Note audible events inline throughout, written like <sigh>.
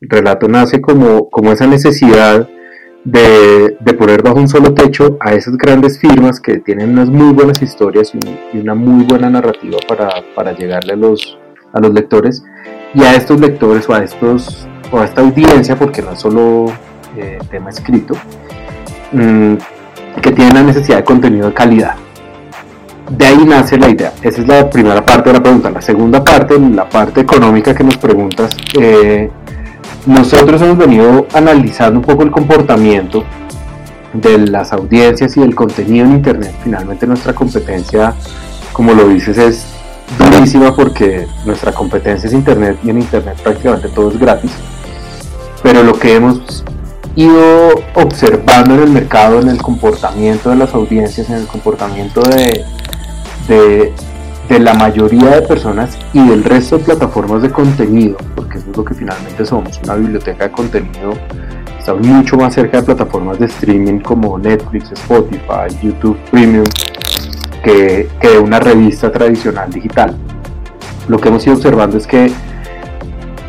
Relato nace como, como esa necesidad de, poner bajo un solo techo a esas grandes firmas que tienen unas muy buenas historias y, una muy buena narrativa para, llegarle a los, a los lectores y a estos lectores o a, estos, o a esta audiencia, porque no es solo eh, tema escrito, mm, que tienen la necesidad de contenido de calidad. De ahí nace la idea. Esa es la primera parte de la pregunta. La segunda parte, la parte económica que nos preguntas, eh, nosotros hemos venido analizando un poco el comportamiento de las audiencias y el contenido en Internet. Finalmente nuestra competencia, como lo dices, es durísima porque nuestra competencia es Internet y en Internet prácticamente todo es gratis. Pero lo que hemos ido observando en el mercado, en el comportamiento de las audiencias, en el comportamiento de, de, de la mayoría de personas y del resto de plataformas de contenido, porque eso es lo que finalmente somos, una biblioteca de contenido. Estamos mucho más cerca de plataformas de streaming como Netflix, Spotify, YouTube Premium, que, una revista tradicional digital. Lo que hemos ido observando es que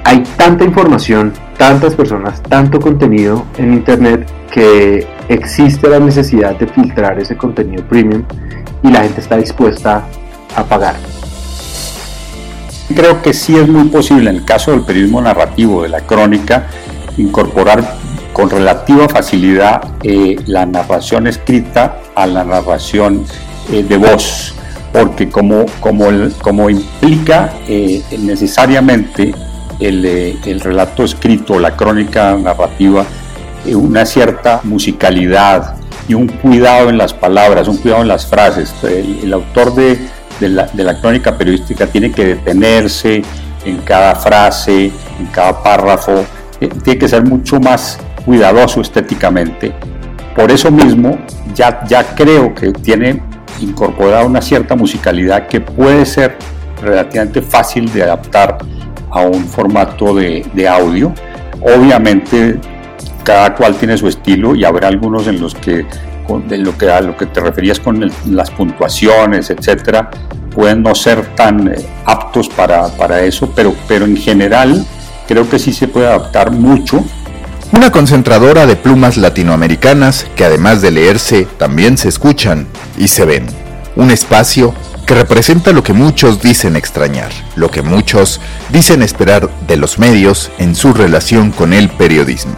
hay tanta información, tantas personas, tanto contenido en Internet que existe la necesidad de filtrar ese contenido premium y la gente está dispuesta a. Creo que sí es muy posible en el caso del periodismo narrativo, de la crónica, incorporar con relativa facilidad eh, la narración escrita a la narración eh, de voz, porque como, como, como implica eh, necesariamente el, el, relato escrito, la crónica narrativa, una cierta musicalidad y un cuidado en las palabras, un cuidado en las frases. el autor de, de la, crónica periodística tiene que detenerse en cada frase, en cada párrafo, eh, tiene que ser mucho más cuidadoso estéticamente. Por eso mismo ya, ya creo que tiene incorporada una cierta musicalidad que puede ser relativamente fácil de adaptar a un formato de, de audio. Obviamente cada cual tiene su estilo y habrá algunos en los que de lo que a lo que te referías con las puntuaciones, etcétera, pueden no ser tan eh, aptos para, para eso, pero, pero en general creo que sí se puede adaptar mucho una concentradora de plumas latinoamericanas que además de leerse también se escuchan y se ven. Un espacio que representa lo que muchos dicen extrañar, lo que muchos dicen esperar de los medios en su relación con el periodismo.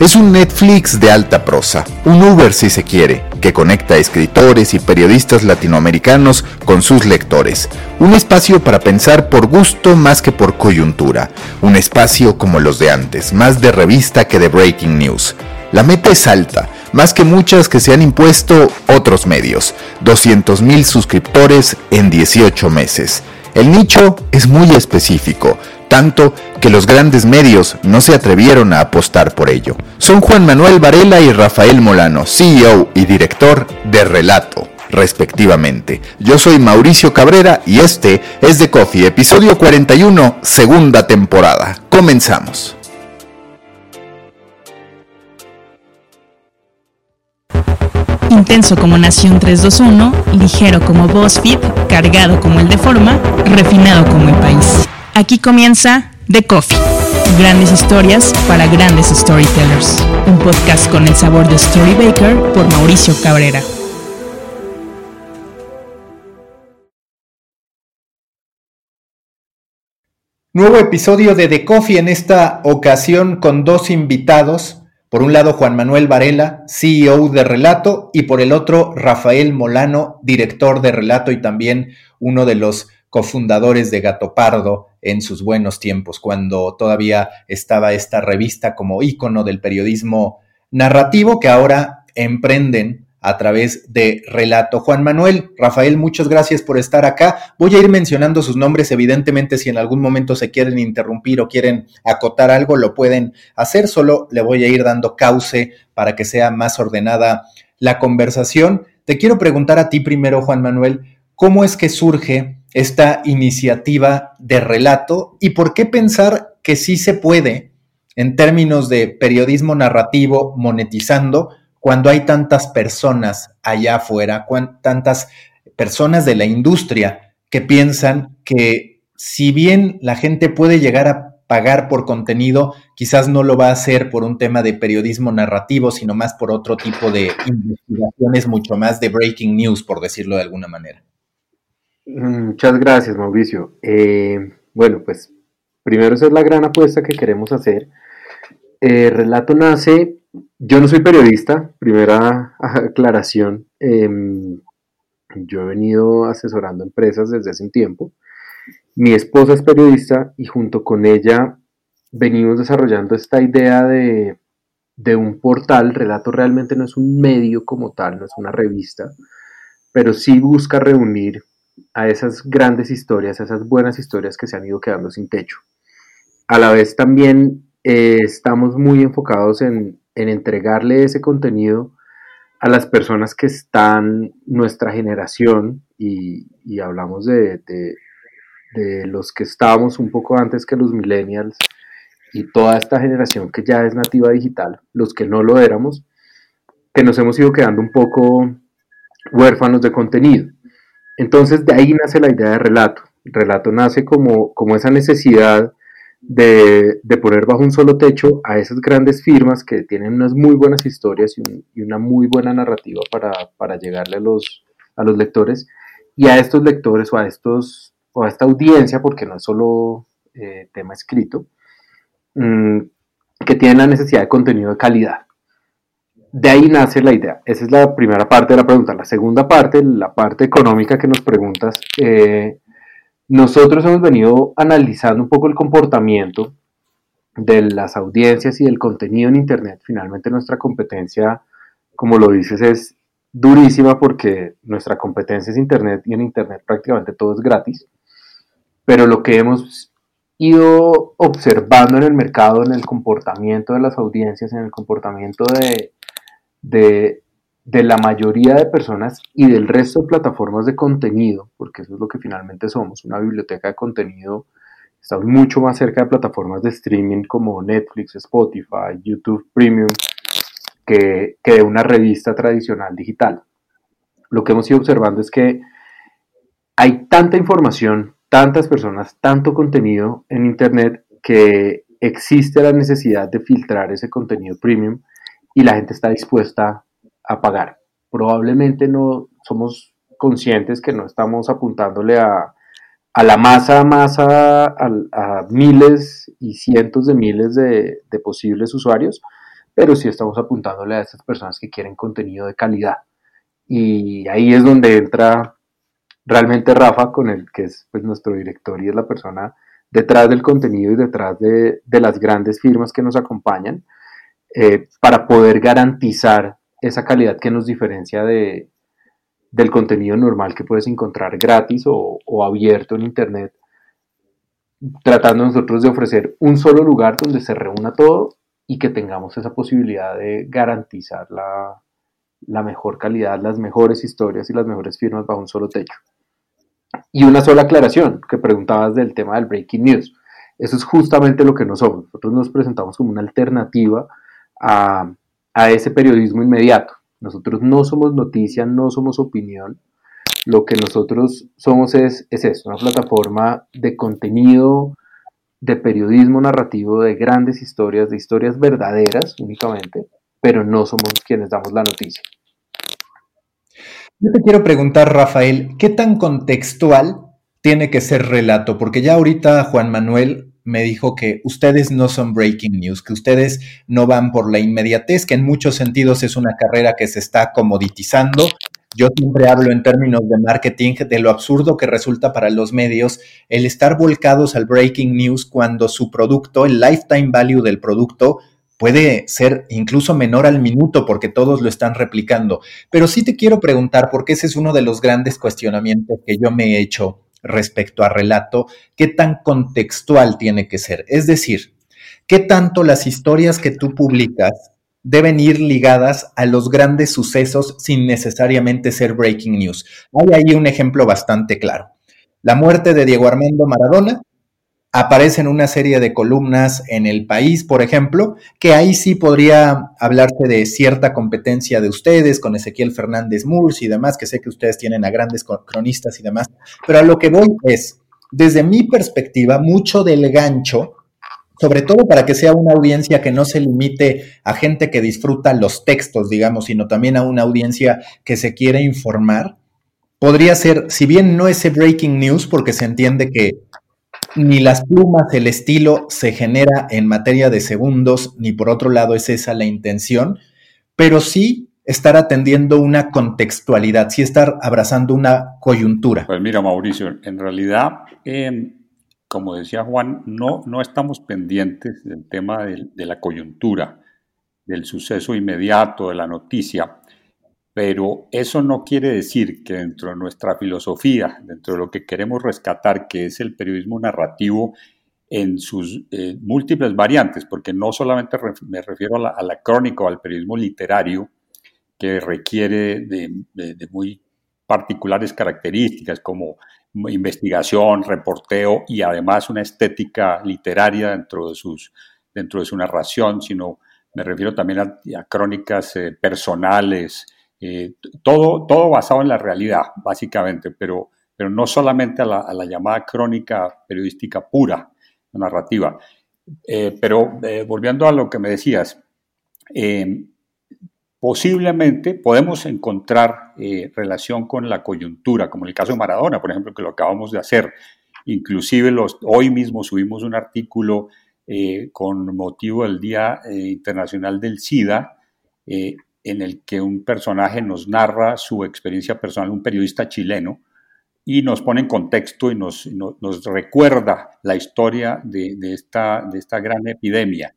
Es un Netflix de alta prosa, un Uber si se quiere, que conecta a escritores y periodistas latinoamericanos con sus lectores. Un espacio para pensar por gusto más que por coyuntura. Un espacio como los de antes, más de revista que de breaking news. La meta es alta, más que muchas que se han impuesto otros medios. 200.000 suscriptores en 18 meses. El nicho es muy específico, tanto que los grandes medios no se atrevieron a apostar por ello. Son Juan Manuel Varela y Rafael Molano, CEO y director de Relato respectivamente. Yo soy Mauricio Cabrera y este es The Coffee, episodio 41, segunda temporada. Comenzamos. Intenso como Nación 321, ligero como BuzzFeed, cargado como el de forma, refinado como el país. Aquí comienza The Coffee. Grandes historias para grandes storytellers. Un podcast con el sabor de Storybaker por Mauricio Cabrera. Nuevo episodio de The Coffee en esta ocasión con dos invitados. Por un lado Juan Manuel Varela, CEO de Relato, y por el otro Rafael Molano, director de Relato y también uno de los cofundadores de Gato Pardo en sus buenos tiempos, cuando todavía estaba esta revista como ícono del periodismo narrativo que ahora emprenden a través de Relato. Juan Manuel, Rafael, muchas gracias por estar acá. Voy a ir mencionando sus nombres, evidentemente si en algún momento se quieren interrumpir o quieren acotar algo, lo pueden hacer, solo le voy a ir dando cauce para que sea más ordenada la conversación. Te quiero preguntar a ti primero, Juan Manuel, ¿cómo es que surge esta iniciativa de relato y por qué pensar que sí se puede en términos de periodismo narrativo monetizando cuando hay tantas personas allá afuera, tantas personas de la industria que piensan que si bien la gente puede llegar a pagar por contenido, quizás no lo va a hacer por un tema de periodismo narrativo, sino más por otro tipo de investigaciones, mucho más de breaking news, por decirlo de alguna manera. Mm, muchas gracias, Mauricio. Eh, bueno, pues primero esa es la gran apuesta que queremos hacer. Eh, relato nace, yo no soy periodista, primera <laughs> aclaración. Em, yo he venido asesorando empresas desde hace un tiempo. Mi esposa es periodista y junto con ella venimos desarrollando esta idea de, de un portal. Relato realmente no es un medio como tal, no es una revista, pero sí busca reunir a esas grandes historias, a esas buenas historias que se han ido quedando sin techo. A la vez también eh, estamos muy enfocados en, entregarle ese contenido a las personas que están nuestra generación y, hablamos de, de, los que estábamos un poco antes que los millennials y toda esta generación que ya es nativa digital, los que no lo éramos, que nos hemos ido quedando un poco huérfanos de contenido. Entonces de ahí nace la idea de relato. relato nace como, como esa necesidad de, poner bajo un solo techo a esas grandes firmas que tienen unas muy buenas historias y, una muy buena narrativa para, llegarle a los, a los lectores y a estos lectores o a, estos, o a esta audiencia, porque no es solo eh, tema escrito, mm, que tienen la necesidad de contenido de calidad de ahí nace la idea. Esa es la primera parte de la pregunta. La segunda parte, la parte económica que nos preguntas, eh, nosotros hemos venido analizando un poco el comportamiento de las audiencias y del contenido en Internet. Finalmente nuestra competencia, como lo dices, es durísima porque nuestra competencia es Internet y en Internet prácticamente todo es gratis. Pero lo que hemos ido observando en el mercado, en el comportamiento de las audiencias, en el comportamiento de, de, la mayoría de personas y del resto de plataformas de contenido, porque eso es lo que finalmente somos, una biblioteca de contenido. Estamos mucho más cerca de plataformas de streaming como Netflix, Spotify, YouTube Premium, que, que de una revista tradicional digital. Lo que hemos ido observando es que hay tanta información, tantas personas, tanto contenido en Internet que existe la necesidad de filtrar ese contenido premium y la gente está dispuesta a pagar. Probablemente no somos conscientes que no estamos apuntándole a, la masa, masa, a, miles y cientos de miles de, posibles usuarios, pero sí estamos apuntándole a esas personas que quieren contenido de calidad. Y ahí es donde entra realmente Rafa, con el que es pues, nuestro director y es la persona detrás del contenido y detrás de, de las grandes firmas que nos acompañan eh, para poder garantizar esa calidad que nos diferencia de, del contenido normal que puedes encontrar gratis o, abierto en Internet, tratando nosotros de ofrecer un solo lugar donde se reúna todo y que tengamos esa posibilidad de garantizar la, la mejor calidad, las mejores historias y las mejores firmas bajo un solo techo. Y una sola aclaración que preguntabas del tema del breaking news. Eso es justamente lo que no somos. Nosotros nos presentamos como una alternativa a, ese periodismo inmediato. Nosotros no somos noticia, no somos opinión. Lo que nosotros somos es, es eso, una plataforma de contenido, de periodismo narrativo, de grandes historias, de historias verdaderas únicamente, pero no somos quienes damos la noticia. Yo te quiero preguntar, Rafael, ¿qué tan contextual tiene que ser relato? Porque ya ahorita Juan Manuel me dijo que ustedes no son breaking news, que ustedes no van por la inmediatez, que en muchos sentidos es una carrera que se está comoditizando. Yo siempre hablo en términos de marketing de lo absurdo que resulta para los medios el estar volcados al breaking news cuando su producto, el lifetime value del producto, puede ser incluso menor al minuto porque todos lo están replicando. Pero sí te quiero preguntar, porque ese es uno de los grandes cuestionamientos que yo me he hecho respecto a relato, qué tan contextual tiene que ser. Es decir, qué tanto las historias que tú publicas deben ir ligadas a los grandes sucesos sin necesariamente ser breaking news. Hay ahí un ejemplo bastante claro. La muerte de Diego Armando Maradona aparecen una serie de columnas en el país, por ejemplo, que ahí sí podría hablarse de cierta competencia de ustedes con Ezequiel Fernández Murs y demás, que sé que ustedes tienen a grandes cronistas y demás, pero a lo que voy es, desde mi perspectiva, mucho del gancho sobre todo para que sea una audiencia que no se limite a gente que disfruta los textos, digamos, sino también a una audiencia que se quiere informar, podría ser, si bien no ese breaking news, porque se entiende que ni las plumas, el estilo se genera en materia de segundos, ni por otro lado es esa la intención, pero sí estar atendiendo una contextualidad, sí estar abrazando una coyuntura. Pues mira, Mauricio, en realidad, em, como decía Juan, no, no estamos pendientes del tema de, de la coyuntura, del suceso inmediato, de la noticia, pero eso no quiere decir que dentro de nuestra filosofía, dentro de lo que queremos rescatar, que es el periodismo narrativo en sus eh, múltiples variantes, porque no solamente me refiero a la, crónica o al periodismo literario, que requiere de, muy particulares características como investigación, reporteo y además una estética literaria dentro de, sus, dentro de su narración, sino me refiero también a, crónicas eh, personales, eh, todo, todo basado en la realidad, básicamente, pero, pero no solamente a la, llamada crónica periodística pura, narrativa. Eh, pero eh, volviendo a lo que me decías, posiblemente podemos encontrar relación con la coyuntura, como en el caso de Maradona, por ejemplo, que lo acabamos de hacer. Inclusive hoy mismo subimos un artículo con motivo del Día Internacional del SIDA, en el que un personaje nos narra su experiencia personal, un periodista chileno, y nos pone en contexto y nos, nos, recuerda la historia de, esta, de esta gran epidemia.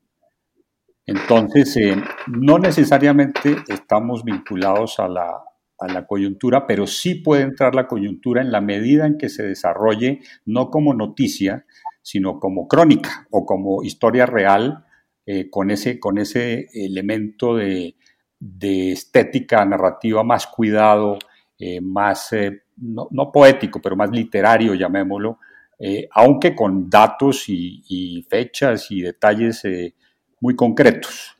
Entonces, eh, no necesariamente estamos vinculados a la, a la coyuntura, pero sí puede entrar la coyuntura en la medida en que se desarrolle, no como noticia, sino como crónica o como historia real, eh, con, ese, con ese elemento de, de estética narrativa más cuidado, eh, más, eh, no, poético, pero más literario, llamémoslo, eh, aunque con datos y, fechas y detalles muy concretos.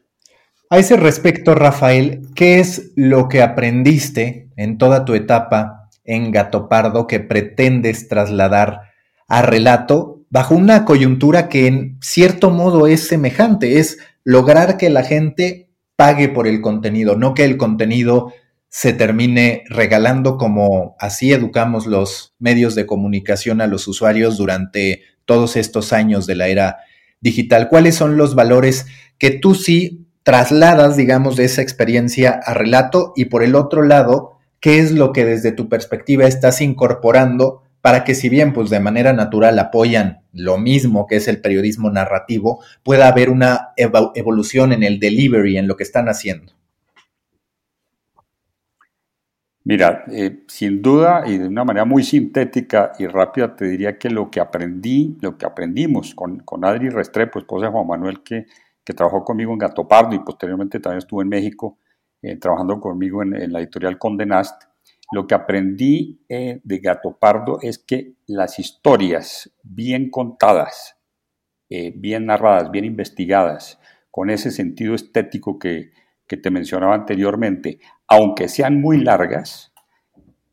A ese respecto, Rafael, ¿qué es lo que aprendiste en toda tu etapa en Gato Pardo que pretendes trasladar a relato bajo una coyuntura que en cierto modo es semejante? Es lograr que la gente pague por el contenido, no que el contenido se termine regalando como así educamos los medios de comunicación a los usuarios durante todos estos años de la era digital. ¿Cuáles son los valores que tú sí trasladas, digamos, de esa experiencia a relato? Y por el otro lado, ¿qué es lo que desde tu perspectiva estás incorporando para que si bien pues de manera natural apoyan lo mismo que es el periodismo narrativo, pueda haber una evolución en el delivery, en lo que están haciendo. Mira, eh, sin duda y de una manera muy sintética y rápida te diría que lo que aprendí, lo que aprendimos con, con Adri Restrepo, esposa de Juan Manuel, que, que trabajó conmigo en Gato Pardo y posteriormente también estuvo en México eh, trabajando conmigo en, en, la editorial Conde Nast, lo que aprendí eh, de Gato Pardo es que las historias bien contadas, eh, bien narradas, bien investigadas, con ese sentido estético que, te mencionaba anteriormente, aunque sean muy largas,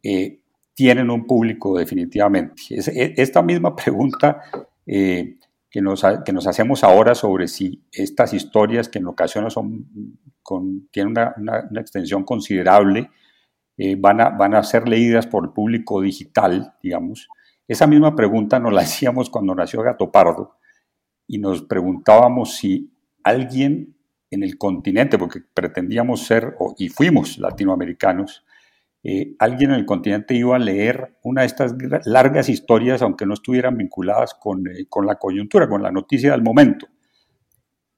eh, tienen un público definitivamente. E, esta misma pregunta que nos, hacemos ahora sobre si estas historias, que en ocasiones son, tienen una extensión considerable, eh, van, a, van a ser leídas por el público digital, digamos. Esa misma pregunta nos la <laughs> hacíamos cuando nació Gato Pardo y nos preguntábamos si alguien en el continente, porque pretendíamos ser y fuimos latinoamericanos, eh, alguien en el continente iba a leer una de estas largas historias, aunque no estuvieran vinculadas con, eh, con la coyuntura, con la noticia del momento.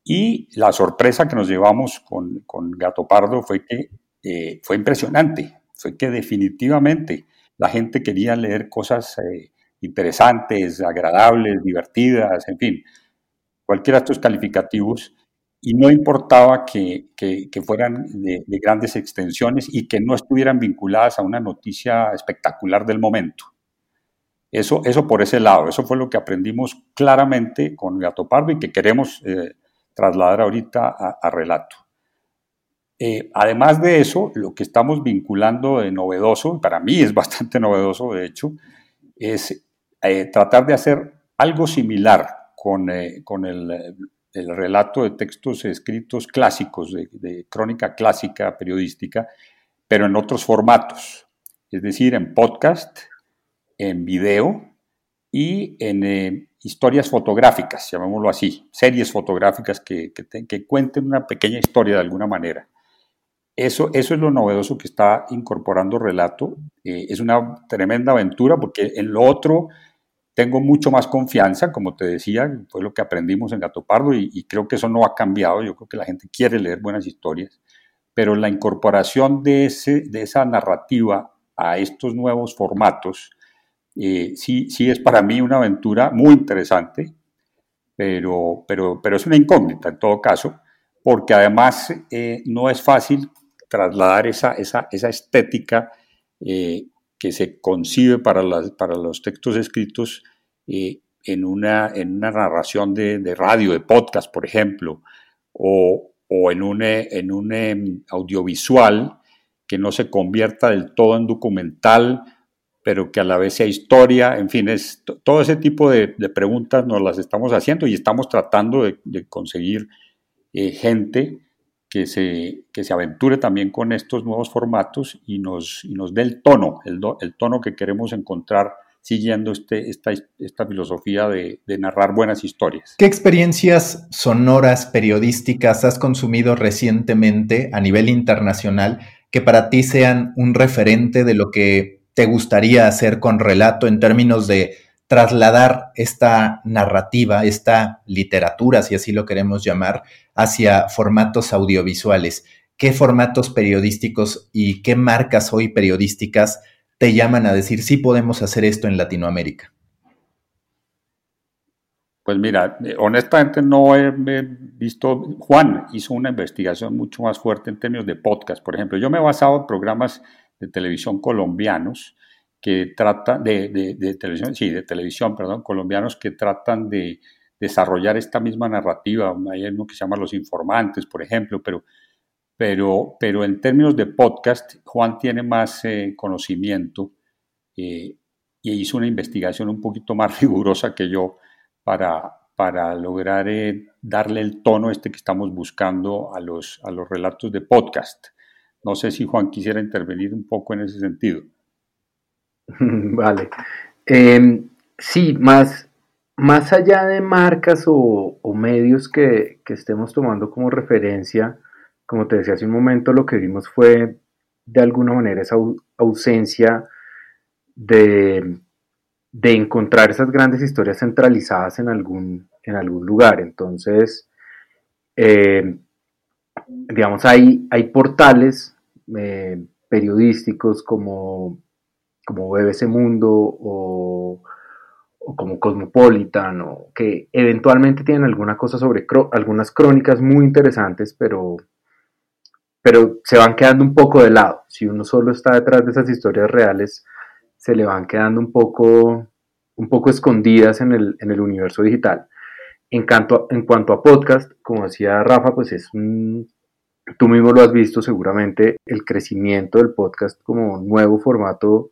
Y la sorpresa que nos llevamos con, con Gato Pardo fue que fue impresionante fue que definitivamente la gente quería leer cosas eh, interesantes, agradables, divertidas, en fin, cualquiera de estos calificativos, y no importaba que, fueran de, grandes extensiones y que no estuvieran vinculadas a una noticia espectacular del momento. Eso, eso por ese lado, eso fue lo que aprendimos claramente con Gato Pardo y que queremos eh, trasladar ahorita a relato. Eh, además de eso, lo que estamos vinculando de novedoso, para mí es <laughs> bastante novedoso de hecho, es eh, tratar de hacer algo similar con, eh, el, el, relato de textos escritos clásicos, de, crónica clásica periodística, pero en otros formatos, es decir, en podcast, en video y en historias fotográficas, llamémoslo así, series fotográficas que, cuenten una pequeña historia de alguna manera. Eso, eso es lo novedoso que está incorporando relato. Eh, es una tremenda aventura porque en lo otro tengo mucho más confianza, como te decía, fue lo que aprendimos en Gato Pardo y, creo que eso no ha cambiado. Yo creo que la gente quiere leer buenas historias, pero la incorporación de, ese, de esa narrativa a estos nuevos formatos eh, sí, sí es para mí una aventura muy interesante, pero, pero, pero es una incógnita en todo caso, porque además eh, no es fácil trasladar esa, esa, esa estética eh, que se concibe para, las, para los textos escritos eh, en, una, en una narración de, de, radio, de podcast, por ejemplo, o, o en un, en un em, audiovisual que no se convierta del todo en documental, pero que a la vez sea historia, en fin, es, todo ese tipo de, preguntas nos las estamos haciendo y estamos tratando de, de conseguir eh, gente que se, que se aventure también con estos nuevos formatos y nos, y nos dé el tono, el, el, tono que queremos encontrar siguiendo este, esta, esta filosofía de, de, narrar buenas historias. ¿Qué experiencias sonoras periodísticas has consumido recientemente a nivel internacional que para ti sean un referente de lo que te gustaría hacer con relato en términos de trasladar esta narrativa, esta literatura, si así lo queremos llamar, hacia formatos audiovisuales. ¿Qué formatos periodísticos y qué marcas hoy periodísticas te llaman a decir sí podemos hacer esto en Latinoamérica? Pues mira, eh, honestamente no he, visto, Juan hizo una investigación mucho más fuerte en términos de podcast, por ejemplo. Yo me he basado en programas de televisión colombianos que tratan de, de, televisión, sí, de televisión, perdón, colombianos que tratan de desarrollar esta misma narrativa. Hay uno que se llama Los Informantes, por ejemplo, pero, pero, pero en términos de podcast, Juan tiene más eh, conocimiento eh, y hizo una investigación un poquito más <laughs> rigurosa que yo para, para lograr eh, darle el tono este que estamos buscando a los, a los relatos de podcast. No sé si Juan quisiera intervenir un poco en ese sentido. <laughs> Vale. Em, sí, más, más allá de marcas o, medios que, estemos tomando como referencia, como te decía hace un momento, lo que vimos fue de alguna manera esa ausencia de, encontrar esas grandes historias centralizadas en algún, en algún lugar. Entonces, em, digamos, hay, hay portales eh, periodísticos como como BBC Mundo o, como Cosmopolitan, o que eventualmente tienen alguna cosa sobre algunas crónicas muy interesantes, pero, pero se van quedando un poco de lado. Si uno solo está detrás de esas historias reales, se le van quedando un poco, un poco escondidas en el, en el universo digital. En cuanto, en cuanto a podcast, como decía Rafa, pues es un, tú mismo lo has visto seguramente, el crecimiento del podcast como nuevo formato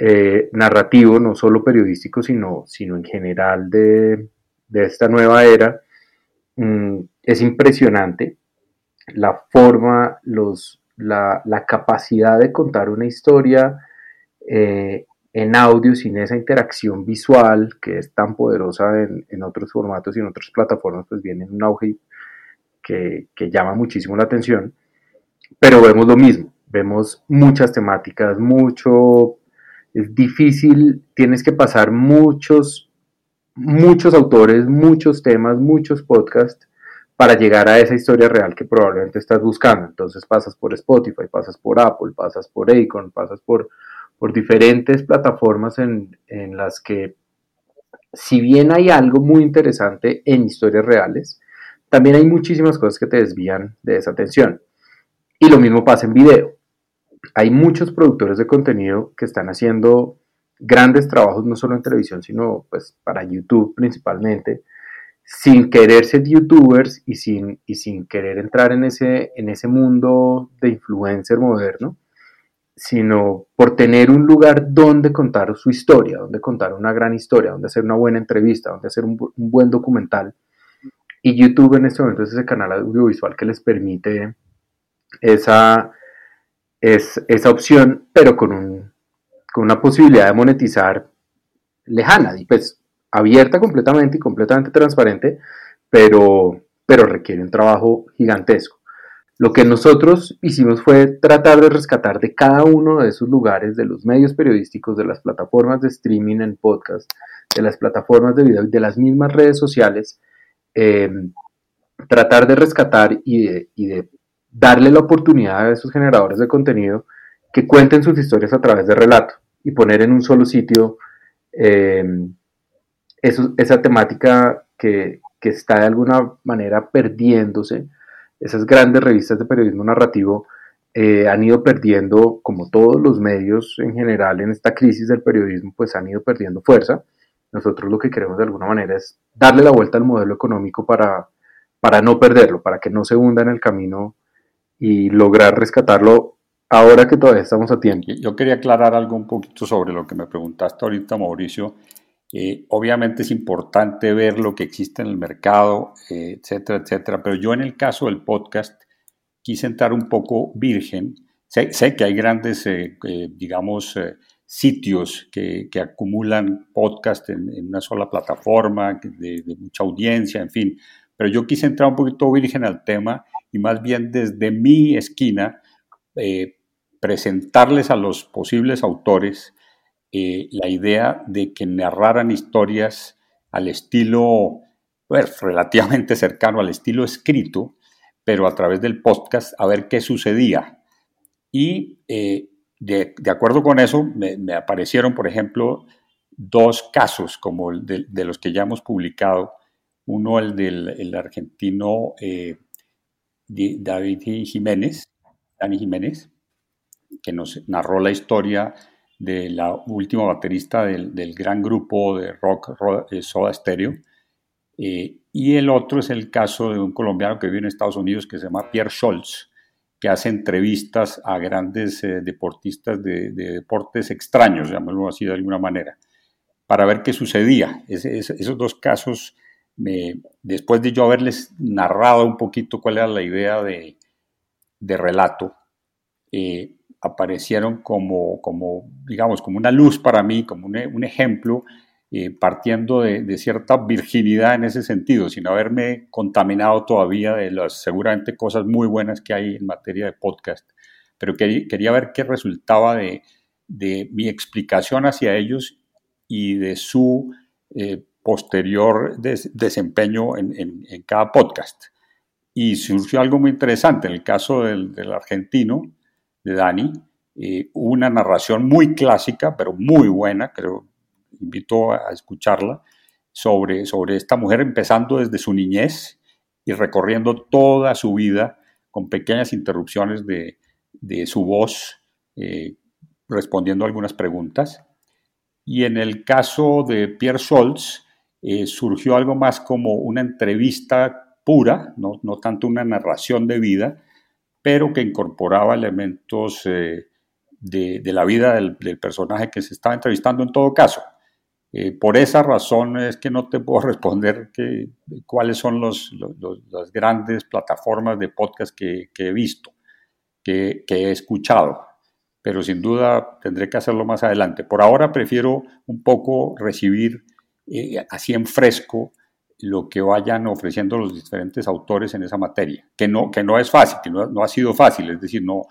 eh, narrativo, no solo periodístico, sino, sino en general de, esta nueva era, mm, es impresionante la forma, los, la, capacidad de contar una historia eh, en audio sin esa interacción visual que es tan poderosa en, otros formatos y en otras plataformas, pues viene en un auge que, que llama muchísimo la atención, pero vemos lo mismo, vemos muchas temáticas, mucho es difícil, tienes que pasar muchos, muchos autores, muchos temas, muchos podcasts para llegar a esa historia real que probablemente estás buscando. Entonces pasas por Spotify, pasas por Apple, pasas por Acon, pasas por, por diferentes plataformas en, en las que, si bien hay algo muy interesante en historias reales, también hay muchísimas cosas que te desvían de esa atención. Y lo mismo pasa en video hay muchos productores de contenido que están haciendo grandes trabajos, no solo en televisión, sino pues para YouTube principalmente, sin querer ser youtubers y sin, y sin querer entrar en ese, en ese mundo de influencer moderno, sino por tener un lugar donde contar su historia, donde contar una gran historia, donde hacer una buena entrevista, donde hacer un, buen documental. Y YouTube en este momento es ese canal audiovisual que les permite esa, es, esa opción, pero con, un, con una posibilidad de monetizar lejana, y pues abierta completamente y completamente transparente, pero, pero requiere un trabajo gigantesco. Lo que nosotros hicimos fue tratar de rescatar de cada uno de esos lugares, de los medios periodísticos, de las plataformas de streaming en podcast, de las plataformas de video y de las mismas redes sociales, eh, tratar de rescatar y de, darle la oportunidad a esos generadores de contenido que cuenten sus historias a través de relato y poner en un solo sitio eh, esa temática que, que está de alguna manera perdiéndose esas grandes revistas de periodismo narrativo eh, han ido perdiendo, como todos los medios en general en esta crisis del periodismo, pues han ido perdiendo fuerza. Nosotros lo que queremos de alguna manera es darle la vuelta al modelo económico para, para no perderlo, para que no se hunda en el camino y lograr rescatarlo ahora que todavía estamos a tiempo. Yo quería aclarar algo un poquito sobre lo que me preguntaste ahorita, Mauricio, eh, obviamente es importante ver lo que existe en el mercado, eh, etcétera, etcétera, pero yo en el caso del podcast quise entrar un poco virgen. Sé, que hay grandes, eh, digamos, sitios que, acumulan podcast en, una sola plataforma, de, de, mucha audiencia, en fin, pero yo quise entrar un poquito virgen al tema y más bien desde mi esquina presentarles a los posibles autores eh, la idea de que narraran historias al estilo pues, relativamente cercano al estilo escrito, pero a través del podcast a ver qué sucedía. Y eh, de, acuerdo con eso, me, aparecieron, por ejemplo, dos casos como el de, los que ya hemos publicado. Uno, el del argentino eh, David Jiménez, Dani Jiménez, que nos narró la historia de la última baterista del, gran grupo de rock eh, Soda Stereo. Eh, y el otro es el caso de un colombiano que vive en Estados Unidos que se llama Pierre Scholz, que hace entrevistas a grandes eh, deportistas de, deportes extraños, llamémoslo así de alguna manera, para ver qué sucedía. esos dos casos, después de yo haberles narrado un poquito cuál era la idea de, de relato, aparecieron como, como, digamos, como una luz para mí, como un, ejemplo, eh, partiendo de, cierta virginidad en ese sentido, sin haberme contaminado todavía de las seguramente cosas muy buenas que hay en materia de podcast. Pero quería, ver qué resultaba de, mi explicación hacia ellos y de su eh, posterior desempeño en, cada podcast. Y surgió algo muy interesante. En el caso del, argentino, de Dani, eh, una narración muy clásica, pero muy buena, creo, invito a escucharla, sobre, sobre esta mujer empezando desde su niñez y recorriendo toda su vida con pequeñas interrupciones de, su voz, eh, respondiendo algunas preguntas. Y en el caso de Pierre Scholz, eh, surgió algo más como una entrevista pura, no, no tanto una narración de vida, pero que incorporaba elementos eh, de, la vida del, personaje que se estaba entrevistando en todo caso. Eh, por esa razón es que no te puedo <laughs> responder que, cuáles son las grandes plataformas de podcast que, he visto, que, he escuchado, pero sin duda tendré que hacerlo más adelante. Por ahora prefiero un poco recibir así en fresco lo que vayan ofreciendo los diferentes autores en esa materia, que no, que no es fácil, que no, ha sido fácil, es decir, no,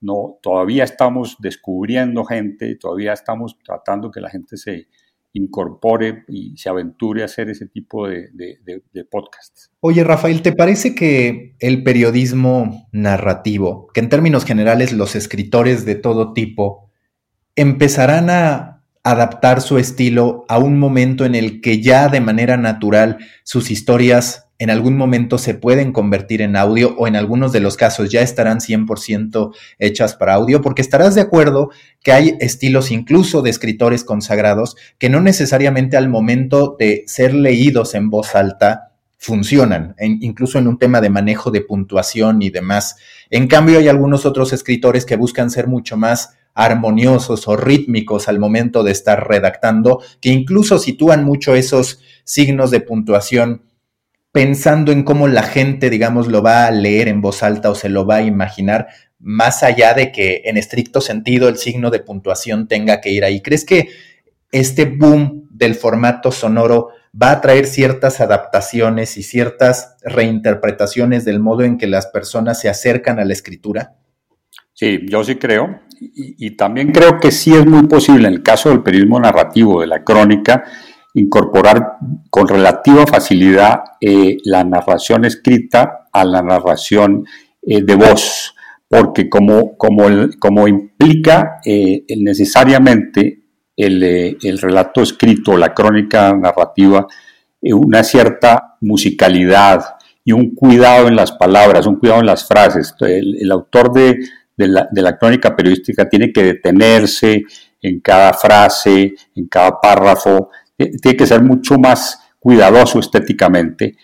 no, todavía estamos descubriendo gente, todavía estamos tratando que la gente se incorpore y se aventure a hacer ese tipo de, de podcasts. Oye, Rafael, ¿te parece que el periodismo narrativo, que en términos generales los escritores de todo tipo, empezarán a adaptar su estilo a un momento en el que ya de manera natural sus historias en algún momento se pueden convertir en audio o en algunos de los casos ya estarán 100% hechas para audio, porque estarás de acuerdo que hay estilos incluso de escritores consagrados que no necesariamente al momento de ser leídos en voz alta funcionan, incluso en un tema de manejo de puntuación y demás. En cambio, hay algunos otros escritores que buscan ser mucho más armoniosos o rítmicos al momento de estar redactando, que incluso sitúan mucho esos signos de puntuación pensando en cómo la gente, digamos, lo va a leer en voz alta o se lo va a imaginar, más allá de que en estricto sentido el signo de puntuación tenga que ir ahí. ¿Crees que este boom del formato sonoro va a traer ciertas adaptaciones y ciertas reinterpretaciones del modo en que las personas se acercan a la escritura? Sí, yo sí creo. Y, también creo que sí es muy posible en el caso del periodismo narrativo, de la crónica, incorporar con relativa facilidad eh, la narración escrita a la narración eh, de voz, porque como, como, como implica eh, necesariamente el, el, relato escrito, la crónica narrativa, una cierta musicalidad y un cuidado en las palabras, un cuidado en las frases. El, autor de, de, la, de la crónica periodística tiene que detenerse en cada frase, en cada párrafo, eh, tiene que ser mucho más cuidadoso estéticamente.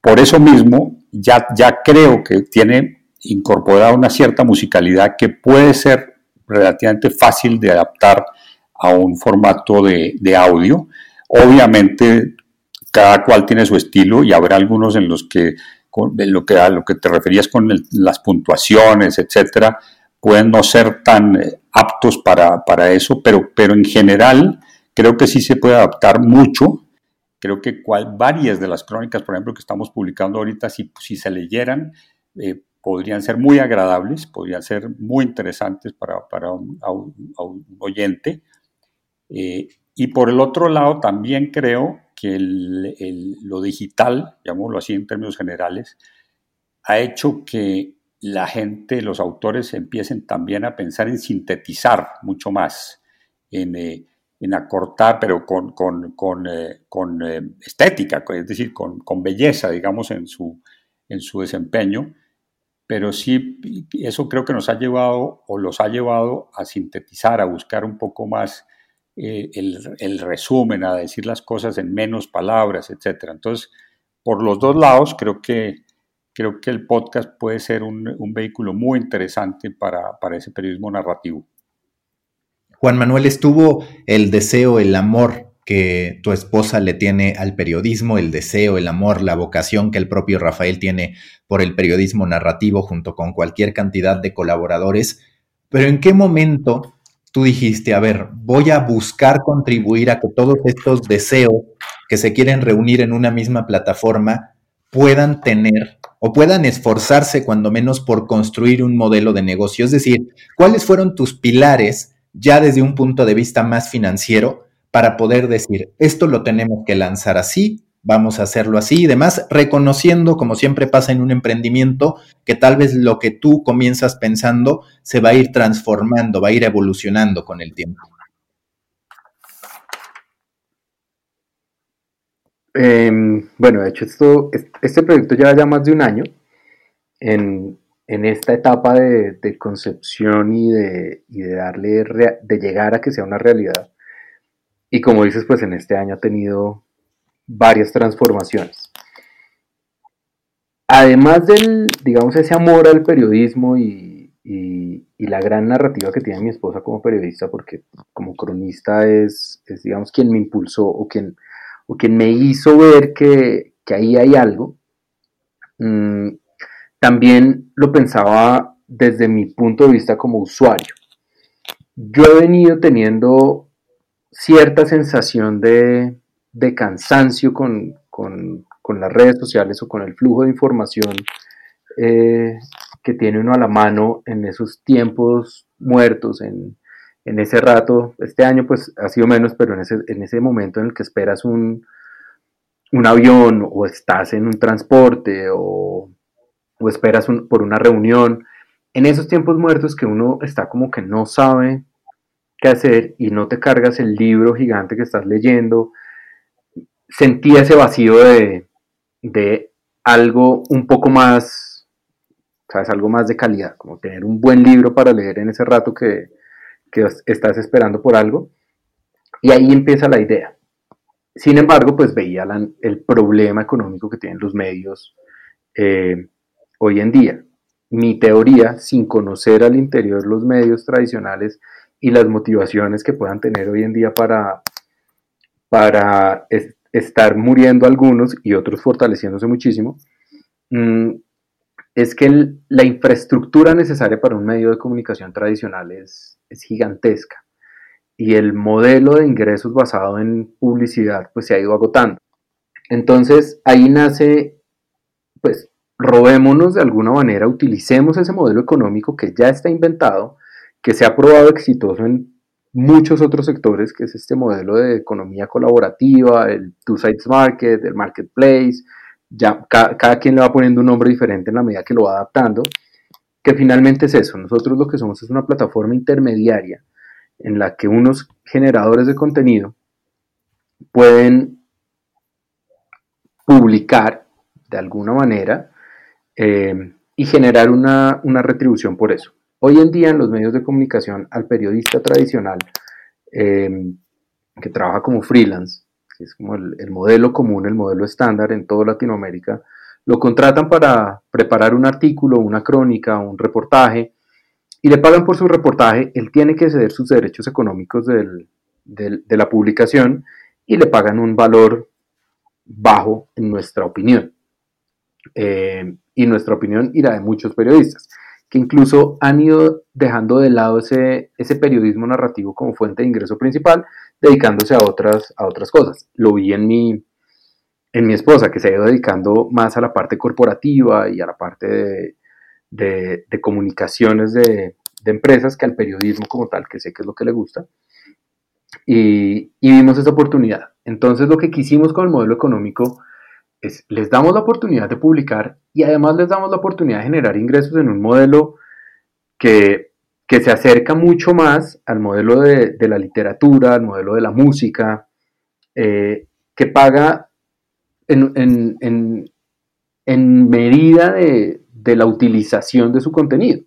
Por eso mismo, ya, ya creo que tiene incorporada una cierta musicalidad que puede ser relativamente fácil de adaptar a un formato de, audio. Obviamente, cada cual tiene su estilo y habrá algunos en los que, lo que a lo que te referías con las puntuaciones, etcétera, pueden no ser tan eh, aptos para, para eso, pero, pero en general Creo que sí se puede adaptar mucho. Creo que cual, varias de las crónicas, por ejemplo, que estamos publicando ahorita, si, si se leyeran, eh, podrían ser muy agradables, podrían ser muy interesantes para, para un, oyente. Eh, y por el otro lado, también creo que lo digital, llamémoslo así en términos generales, ha hecho que la gente, los autores empiecen también a pensar en sintetizar mucho más, en, eh, en acortar, pero con, con, con, eh, eh, estética, es decir, con, belleza, digamos, en su, en su desempeño. Pero sí, eso creo que nos ha llevado o los ha llevado a sintetizar, a buscar un poco más eh, el, resumen, a decir las cosas en menos palabras, etc. Entonces, por los dos lados, creo que, creo que el podcast puede ser un, un vehículo muy interesante para, para ese periodismo narrativo. Juan Manuel, estuvo el deseo, el amor que tu esposa le tiene al periodismo, el deseo, el amor, la vocación que el propio Rafael tiene por el periodismo narrativo junto con cualquier cantidad de colaboradores, pero ¿en qué momento tú dijiste, a ver, voy a buscar contribuir a que todos estos deseos que se quieren reunir en una misma plataforma puedan tener o puedan esforzarse cuando menos por construir un modelo de negocio? Es decir, ¿cuáles fueron tus pilares? ya desde un punto de vista más financiero para poder decir, esto lo tenemos que lanzar así, vamos a hacerlo así y demás, reconociendo, como siempre pasa en un emprendimiento, que tal vez lo que tú comienzas pensando se va a ir transformando, va a ir evolucionando con el tiempo. Em, bueno, de hecho, esto, este proyecto lleva ya más de un año. En, en esta etapa de, concepción y de, darle, de llegar a que sea una realidad. Y como dices, pues en este año ha tenido varias transformaciones. Además del, digamos, ese amor al periodismo y, la gran narrativa que tiene mi esposa como periodista, porque como cronista es, digamos, quien me impulsó o quien, o quien me hizo ver que, ahí hay algo. Mm, también lo pensaba desde mi punto de vista como usuario. Yo he venido teniendo cierta sensación de, cansancio con, las redes sociales o con el flujo de información eh, que tiene uno a la mano en esos tiempos muertos, en, ese rato, este año pues ha sido menos, pero en ese, en ese momento en el que esperas un, un avión o estás en un transporte o o esperas por una reunión, en esos tiempos muertos que uno está como que no sabe qué hacer y no te cargas el libro gigante que estás leyendo, sentía ese vacío de, de algo un poco más, sabes, algo más de calidad, como tener un buen libro para leer en ese rato que, que estás esperando por algo. Y ahí empieza la idea. Sin embargo, pues veía el problema económico que tienen los medios eh, hoy en día. Mi teoría, sin conocer al interior los medios tradicionales y las motivaciones que puedan tener hoy en día para, para estar muriendo algunos y otros fortaleciéndose muchísimo, mm, es que la infraestructura necesaria para un medio de comunicación tradicional es, es gigantesca y el modelo de ingresos basado en publicidad pues se ha ido agotando. Entonces ahí nace, pues robémonos de alguna manera, utilicemos ese modelo económico que ya está inventado, que se ha probado exitoso en muchos otros sectores, que es este modelo de economía colaborativa, el two sides market, el marketplace, ya cada, quien le va poniendo un nombre diferente en la medida que lo va adaptando, que finalmente es eso, nosotros lo que somos es una plataforma intermediaria en la que unos generadores de contenido pueden publicar de alguna manera eh, y generar una, retribución por eso. Hoy en día en los medios de comunicación al periodista tradicional eh, que trabaja como freelance, que es como el, modelo común, el modelo estándar en toda Latinoamérica, lo contratan para preparar un artículo, una crónica, un reportaje, y le pagan por su reportaje, él tiene que ceder sus derechos económicos de la publicación y le pagan un valor bajo en nuestra opinión. Eh, y nuestra opinión irá de muchos periodistas, que incluso han ido dejando de lado ese, ese periodismo narrativo como fuente de ingreso principal, dedicándose a otras, a otras cosas. Lo vi en mi, en mi esposa, que se ha ido dedicando más a la parte corporativa y a la parte de, comunicaciones de, empresas que al periodismo como tal, que sé que es lo que le gusta. Y, vimos esa oportunidad. Entonces lo que quisimos con el modelo económico es, les damos la oportunidad de publicar y además les damos la oportunidad de generar ingresos en un modelo que, que se acerca mucho más al modelo de, de, la literatura, al modelo de la música, eh, que paga en, en, en, en medida de, de la utilización de su contenido,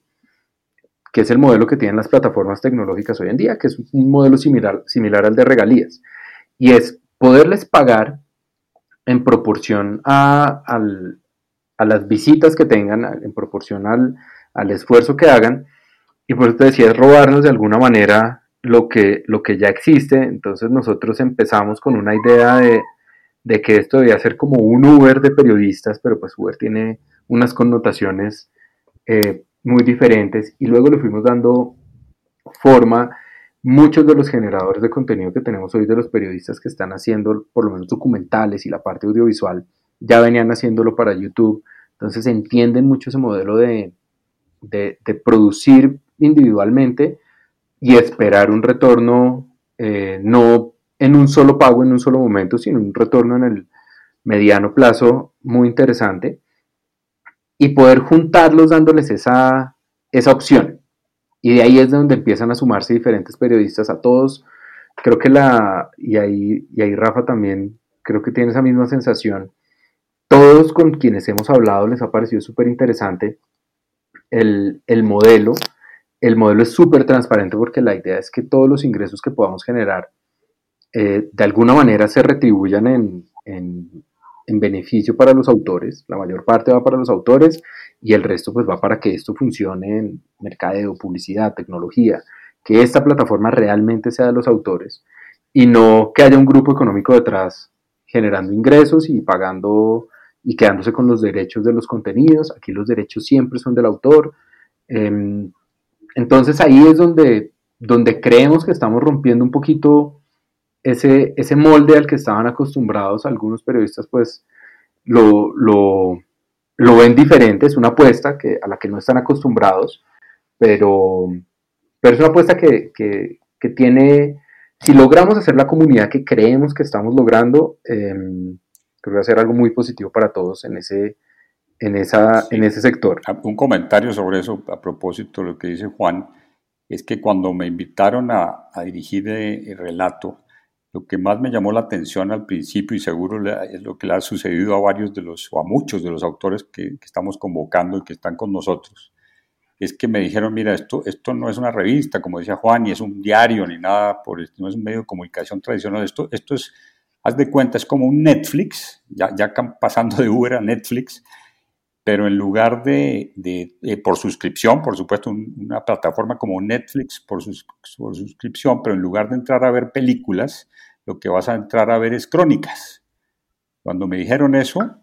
que es el modelo que tienen las plataformas tecnológicas hoy en día, que es un modelo similar, similar al de regalías. Y es poderles pagar en proporción a, las visitas que tengan, en proporción al, esfuerzo que hagan. Y por eso te decía, es robarnos de alguna manera lo que, lo que ya existe. Entonces nosotros empezamos con una idea de, de que esto debía ser como un Uber de periodistas, pero pues Uber tiene unas connotaciones eh, muy diferentes y luego le fuimos dando forma. Muchos de los generadores de contenido que tenemos hoy de los periodistas que están haciendo por lo menos documentales y la parte audiovisual ya venían haciéndolo para YouTube, entonces entienden mucho ese modelo de, de, producir individualmente y esperar un retorno eh, no en un solo pago, en un solo momento, sino un retorno en el mediano plazo muy interesante y poder juntarlos dándoles esa, esa opción. Y de ahí es donde empiezan a sumarse diferentes periodistas a todos. Creo que la, y ahí, y ahí Rafa también, creo que tiene esa misma sensación. Todos con quienes hemos hablado les ha parecido súper interesante el, el, modelo. El modelo es súper transparente porque la idea es que todos los ingresos que podamos generar eh, de alguna manera se retribuyan en, en, en beneficio para los autores, la mayor parte va para los autores y el resto pues va para que esto funcione en mercadeo, publicidad, tecnología, que esta plataforma realmente sea de los autores y no que haya un grupo económico detrás generando ingresos y pagando y quedándose con los derechos de los contenidos. Aquí los derechos siempre son del autor. Em, entonces ahí es donde, donde creemos que estamos rompiendo un poquito ese, ese molde al que estaban acostumbrados algunos periodistas, pues lo, lo, ven diferente, es una apuesta que, a la que no están acostumbrados, pero, pero es una apuesta que, tiene, si logramos hacer la comunidad que creemos que estamos logrando, em, creo que va a ser algo muy positivo para todos en ese, en, esa, en ese sector. Ah, un comentario sobre eso a propósito de lo que dice Juan, es que cuando me invitaron a, a dirigir el relato, lo que más me llamó la atención al principio y seguro es lo que le ha sucedido a varios de los, o a muchos de los autores que, estamos convocando y que están con nosotros, es que me dijeron, mira, esto, esto no es una revista, como decía Juan, ni es un diario, ni nada, por no es un medio de comunicación tradicional, esto, esto es, haz de cuenta, es como un Netflix, ya, ya pasando de Uber a Netflix, pero en lugar de, eh, por suscripción, por supuesto, una plataforma como Netflix por, por, suscripción, pero en lugar de entrar a ver películas, lo que vas a entrar a ver es crónicas. Cuando me dijeron eso,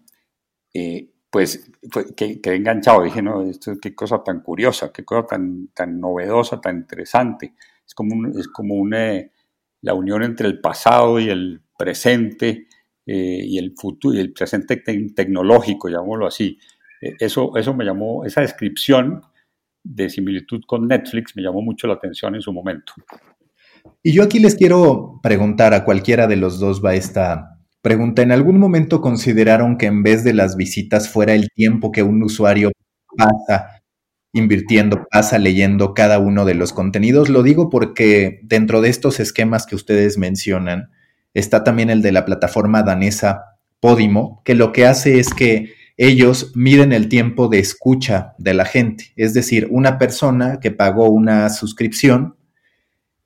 eh, pues que, quedé enganchado, dije, no, esto qué cosa tan curiosa, qué cosa tan, tan novedosa, tan interesante. Es como, es como una, la unión entre el pasado y el presente eh, y el futuro y el presente tecnológico, llamémoslo así. Eh, eso, eso me llamó, esa descripción de similitud con Netflix me llamó mucho la atención en su momento. Y yo aquí les quiero preguntar a cualquiera de los dos va esta pregunta. ¿En algún momento consideraron que en vez de las visitas fuera el tiempo que un usuario pasa invirtiendo, pasa leyendo cada uno de los contenidos? Lo digo porque dentro de estos esquemas que ustedes mencionan está también el de la plataforma danesa Podimo, que lo que hace es que ellos miden el tiempo de escucha de la gente. Es decir, una persona que pagó una suscripción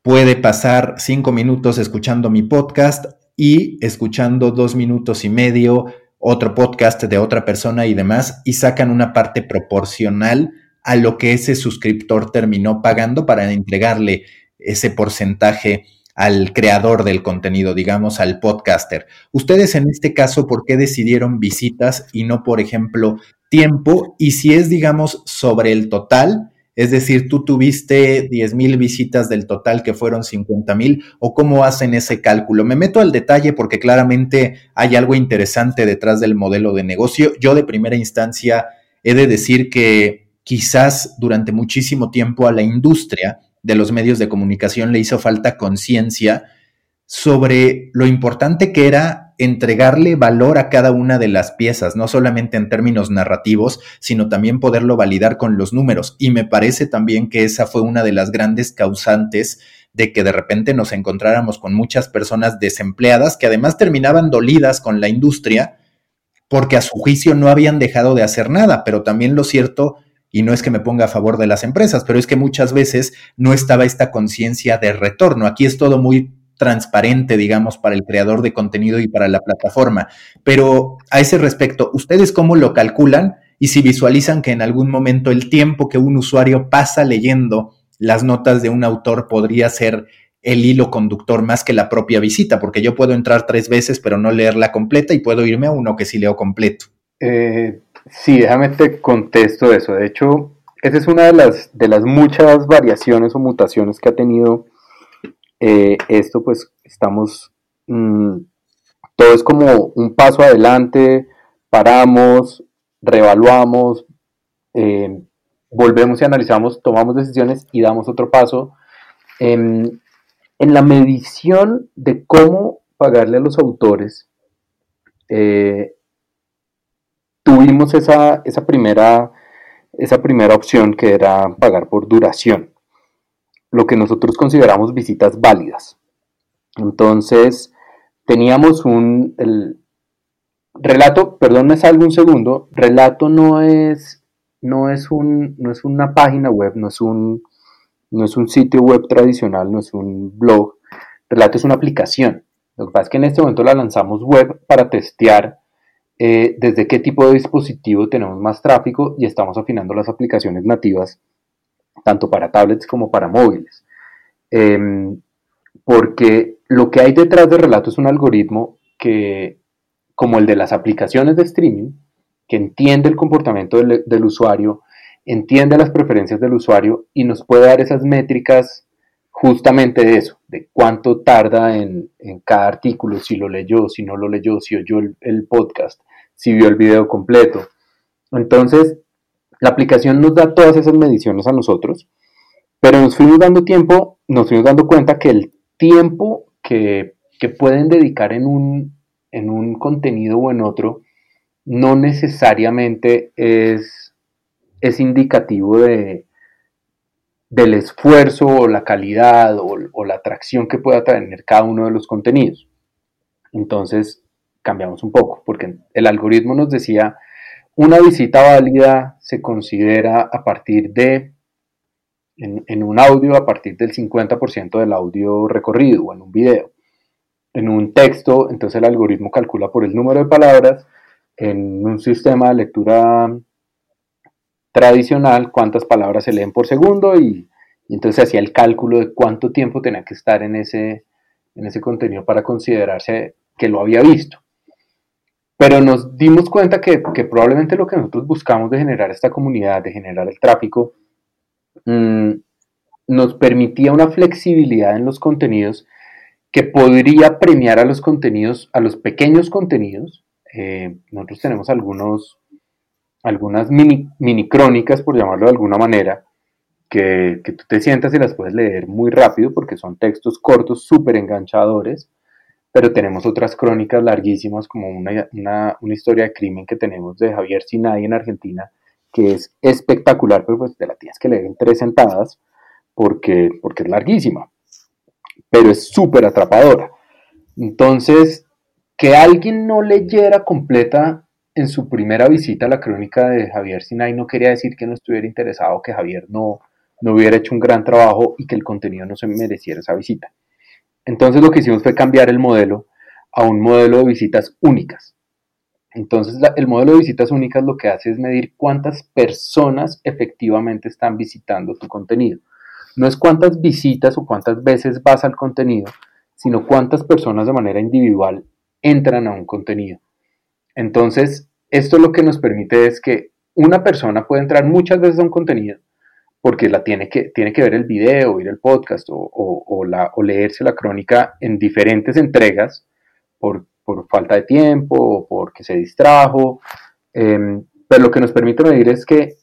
puede pasar cinco minutos escuchando mi podcast y escuchando dos minutos y medio otro podcast de otra persona y demás, y sacan una parte proporcional a lo que ese suscriptor terminó pagando para entregarle ese porcentaje al creador del contenido, digamos, al podcaster. Ustedes en este caso, ¿por qué decidieron visitas y no, por ejemplo, tiempo? Y si es, digamos, sobre el total, es decir, tú tuviste 10 mil visitas del total que fueron 50 mil, o cómo hacen ese cálculo. Me meto al detalle porque claramente hay algo interesante detrás del modelo de negocio. Yo de primera instancia he de decir que quizás durante muchísimo tiempo a la industria de los medios de comunicación le hizo falta conciencia sobre lo importante que era entregarle valor a cada una de las piezas, no solamente en términos narrativos, sino también poderlo validar con los números. Y me parece también que esa fue una de las grandes causantes de que de repente nos encontráramos con muchas personas desempleadas que además terminaban dolidas con la industria porque a su juicio no habían dejado de hacer nada, pero también lo cierto y no es que me ponga a favor de las empresas, pero es que muchas veces no estaba esta conciencia de retorno. Aquí es todo muy transparente, digamos, para el creador de contenido y para la plataforma. Pero a ese respecto, ¿ustedes cómo lo calculan? Y si visualizan que en algún momento el tiempo que un usuario pasa leyendo las notas de un autor podría ser el hilo conductor más que la propia visita, porque yo puedo entrar tres veces pero no leerla completa y puedo irme a uno que sí leo completo. Eh, Sí, déjame te contesto eso. De hecho, esa es una de las, de las muchas variaciones o mutaciones que ha tenido eh, esto, pues estamos, mm, todo es como un paso adelante, paramos, reevaluamos, eh, volvemos y analizamos, tomamos decisiones y damos otro paso. en la medición de cómo pagarle a los autores, eh, tuvimos esa, esa, primera, esa primera opción que era pagar por duración, lo que nosotros consideramos visitas válidas. Entonces, teníamos un el, relato, perdón, me salgo un segundo, relato no es, no es, un, no es una página web, no es, un, no es un sitio web tradicional, no es un blog, relato es una aplicación. Lo que pasa es que en este momento la lanzamos web para testear eh, desde qué tipo de dispositivo tenemos más tráfico y estamos afinando las aplicaciones nativas tanto para tablets como para móviles. Em, porque lo que hay detrás de Relato es un algoritmo que, como el de las aplicaciones de streaming, que entiende el comportamiento del, del usuario, entiende las preferencias del usuario y nos puede dar esas métricas justamente de eso, de cuánto tarda en, cada artículo, si lo leyó, si no lo leyó, si oyó el, podcast, si vio el video completo. Entonces, la aplicación nos da todas esas mediciones a nosotros, pero nos fuimos dando tiempo, nos fuimos dando cuenta que el tiempo que, pueden dedicar en un, en un contenido o en otro no necesariamente es, es indicativo de, del esfuerzo o la calidad o, la atracción que pueda tener cada uno de los contenidos. Entonces cambiamos un poco, porque el algoritmo nos decía, una visita válida se considera a partir de, en, un audio, a partir del 50% del audio recorrido o en un video. En un texto, entonces el algoritmo calcula por el número de palabras. En un sistema de lectura tradicional cuántas palabras se leen por segundo y, entonces hacía el cálculo de cuánto tiempo tenía que estar en ese, en ese contenido para considerarse que lo había visto. Pero nos dimos cuenta que, probablemente lo que nosotros buscamos de generar esta comunidad, de generar el tráfico, mm, nos permitía una flexibilidad en los contenidos que podría premiar a los contenidos, a los pequeños contenidos. Eh, nosotros tenemos algunos, algunas mini, crónicas, por llamarlo de alguna manera, que, tú te sientas y las puedes leer muy rápido porque son textos cortos, súper enganchadores, pero tenemos otras crónicas larguísimas como una, historia de crimen que tenemos de Javier Sinay en Argentina, que es espectacular, pero pues te la tienes que leer en tres sentadas porque, porque es larguísima pero es súper atrapadora. Entonces, que alguien no leyera completa en su primera visita la crónica de Javier Sinay no quería decir que no estuviera interesado, que Javier no, no hubiera hecho un gran trabajo y que el contenido no se mereciera esa visita. Entonces lo que hicimos fue cambiar el modelo a un modelo de visitas únicas. Entonces el modelo de visitas únicas lo que hace es medir cuántas personas efectivamente están visitando tu contenido. No es cuántas visitas o cuántas veces vas al contenido, sino cuántas personas de manera individual entran a un contenido. Entonces, esto lo que nos permite es que una persona puede entrar muchas veces a un contenido porque la tiene que, tiene que ver el video, oír el podcast o, la, leerse la crónica en diferentes entregas por, falta de tiempo o porque se distrajo. Em, pero lo que nos permite medir es que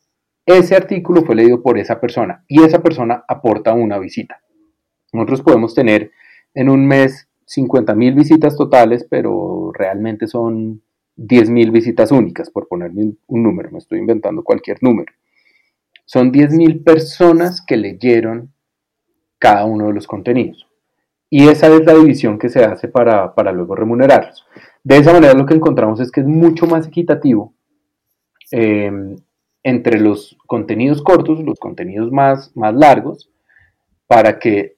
ese artículo fue leído por esa persona y esa persona aporta una visita. Nosotros podemos tener en un mes 50 mil visitas totales, pero realmente son 10 mil visitas únicas, por ponerme un número, me estoy inventando cualquier número. Son 10 mil personas que leyeron cada uno de los contenidos. Y esa es la división que se hace para, luego remunerarlos. De esa manera lo que encontramos es que es mucho más equitativo eh, entre los contenidos cortos, los contenidos más, más largos, para que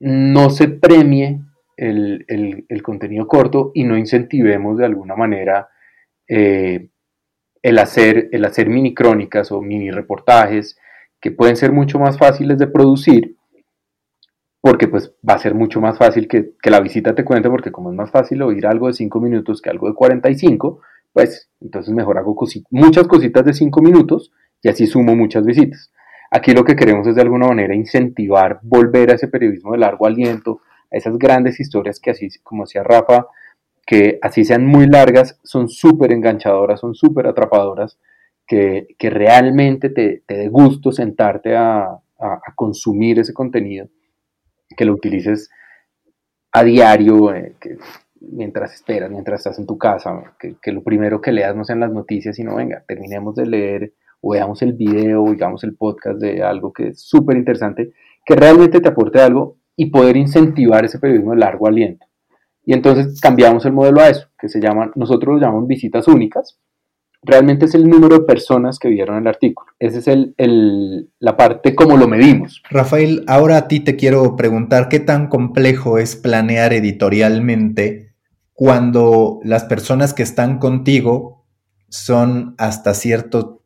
no se premie el, contenido corto y no incentivemos de alguna manera eh, el, hacer, el hacer mini crónicas o mini reportajes que pueden ser mucho más fáciles de producir porque pues va a ser mucho más fácil que, que la visita te cuente porque como es más fácil oír algo de 5 minutos que algo de 45, pues entonces mejor hago muchas cositas de 5 minutos y así sumo muchas visitas. Aquí lo que queremos es de alguna manera incentivar, volver a ese periodismo de largo aliento, a esas grandes historias que así, como decía Rafa, que así sean muy largas, son súper enganchadoras, son súper atrapadoras, que, realmente te, te dé gusto sentarte a, consumir ese contenido, que lo utilices a diario, eh, mientras esperas, mientras estás en tu casa, que, lo primero que leas no sean las noticias, sino venga, terminemos de leer o veamos el video o digamos el podcast de algo que es súper interesante, que realmente te aporte algo y poder incentivar ese periodismo de largo aliento. Y entonces cambiamos el modelo a eso, que se llama, nosotros lo llamamos visitas únicas. Realmente es el número de personas que vieron el artículo. Esa es el, la parte como lo medimos. Rafael, ahora a ti te quiero preguntar qué tan complejo es planear editorialmente cuando las personas que están contigo son hasta cierto,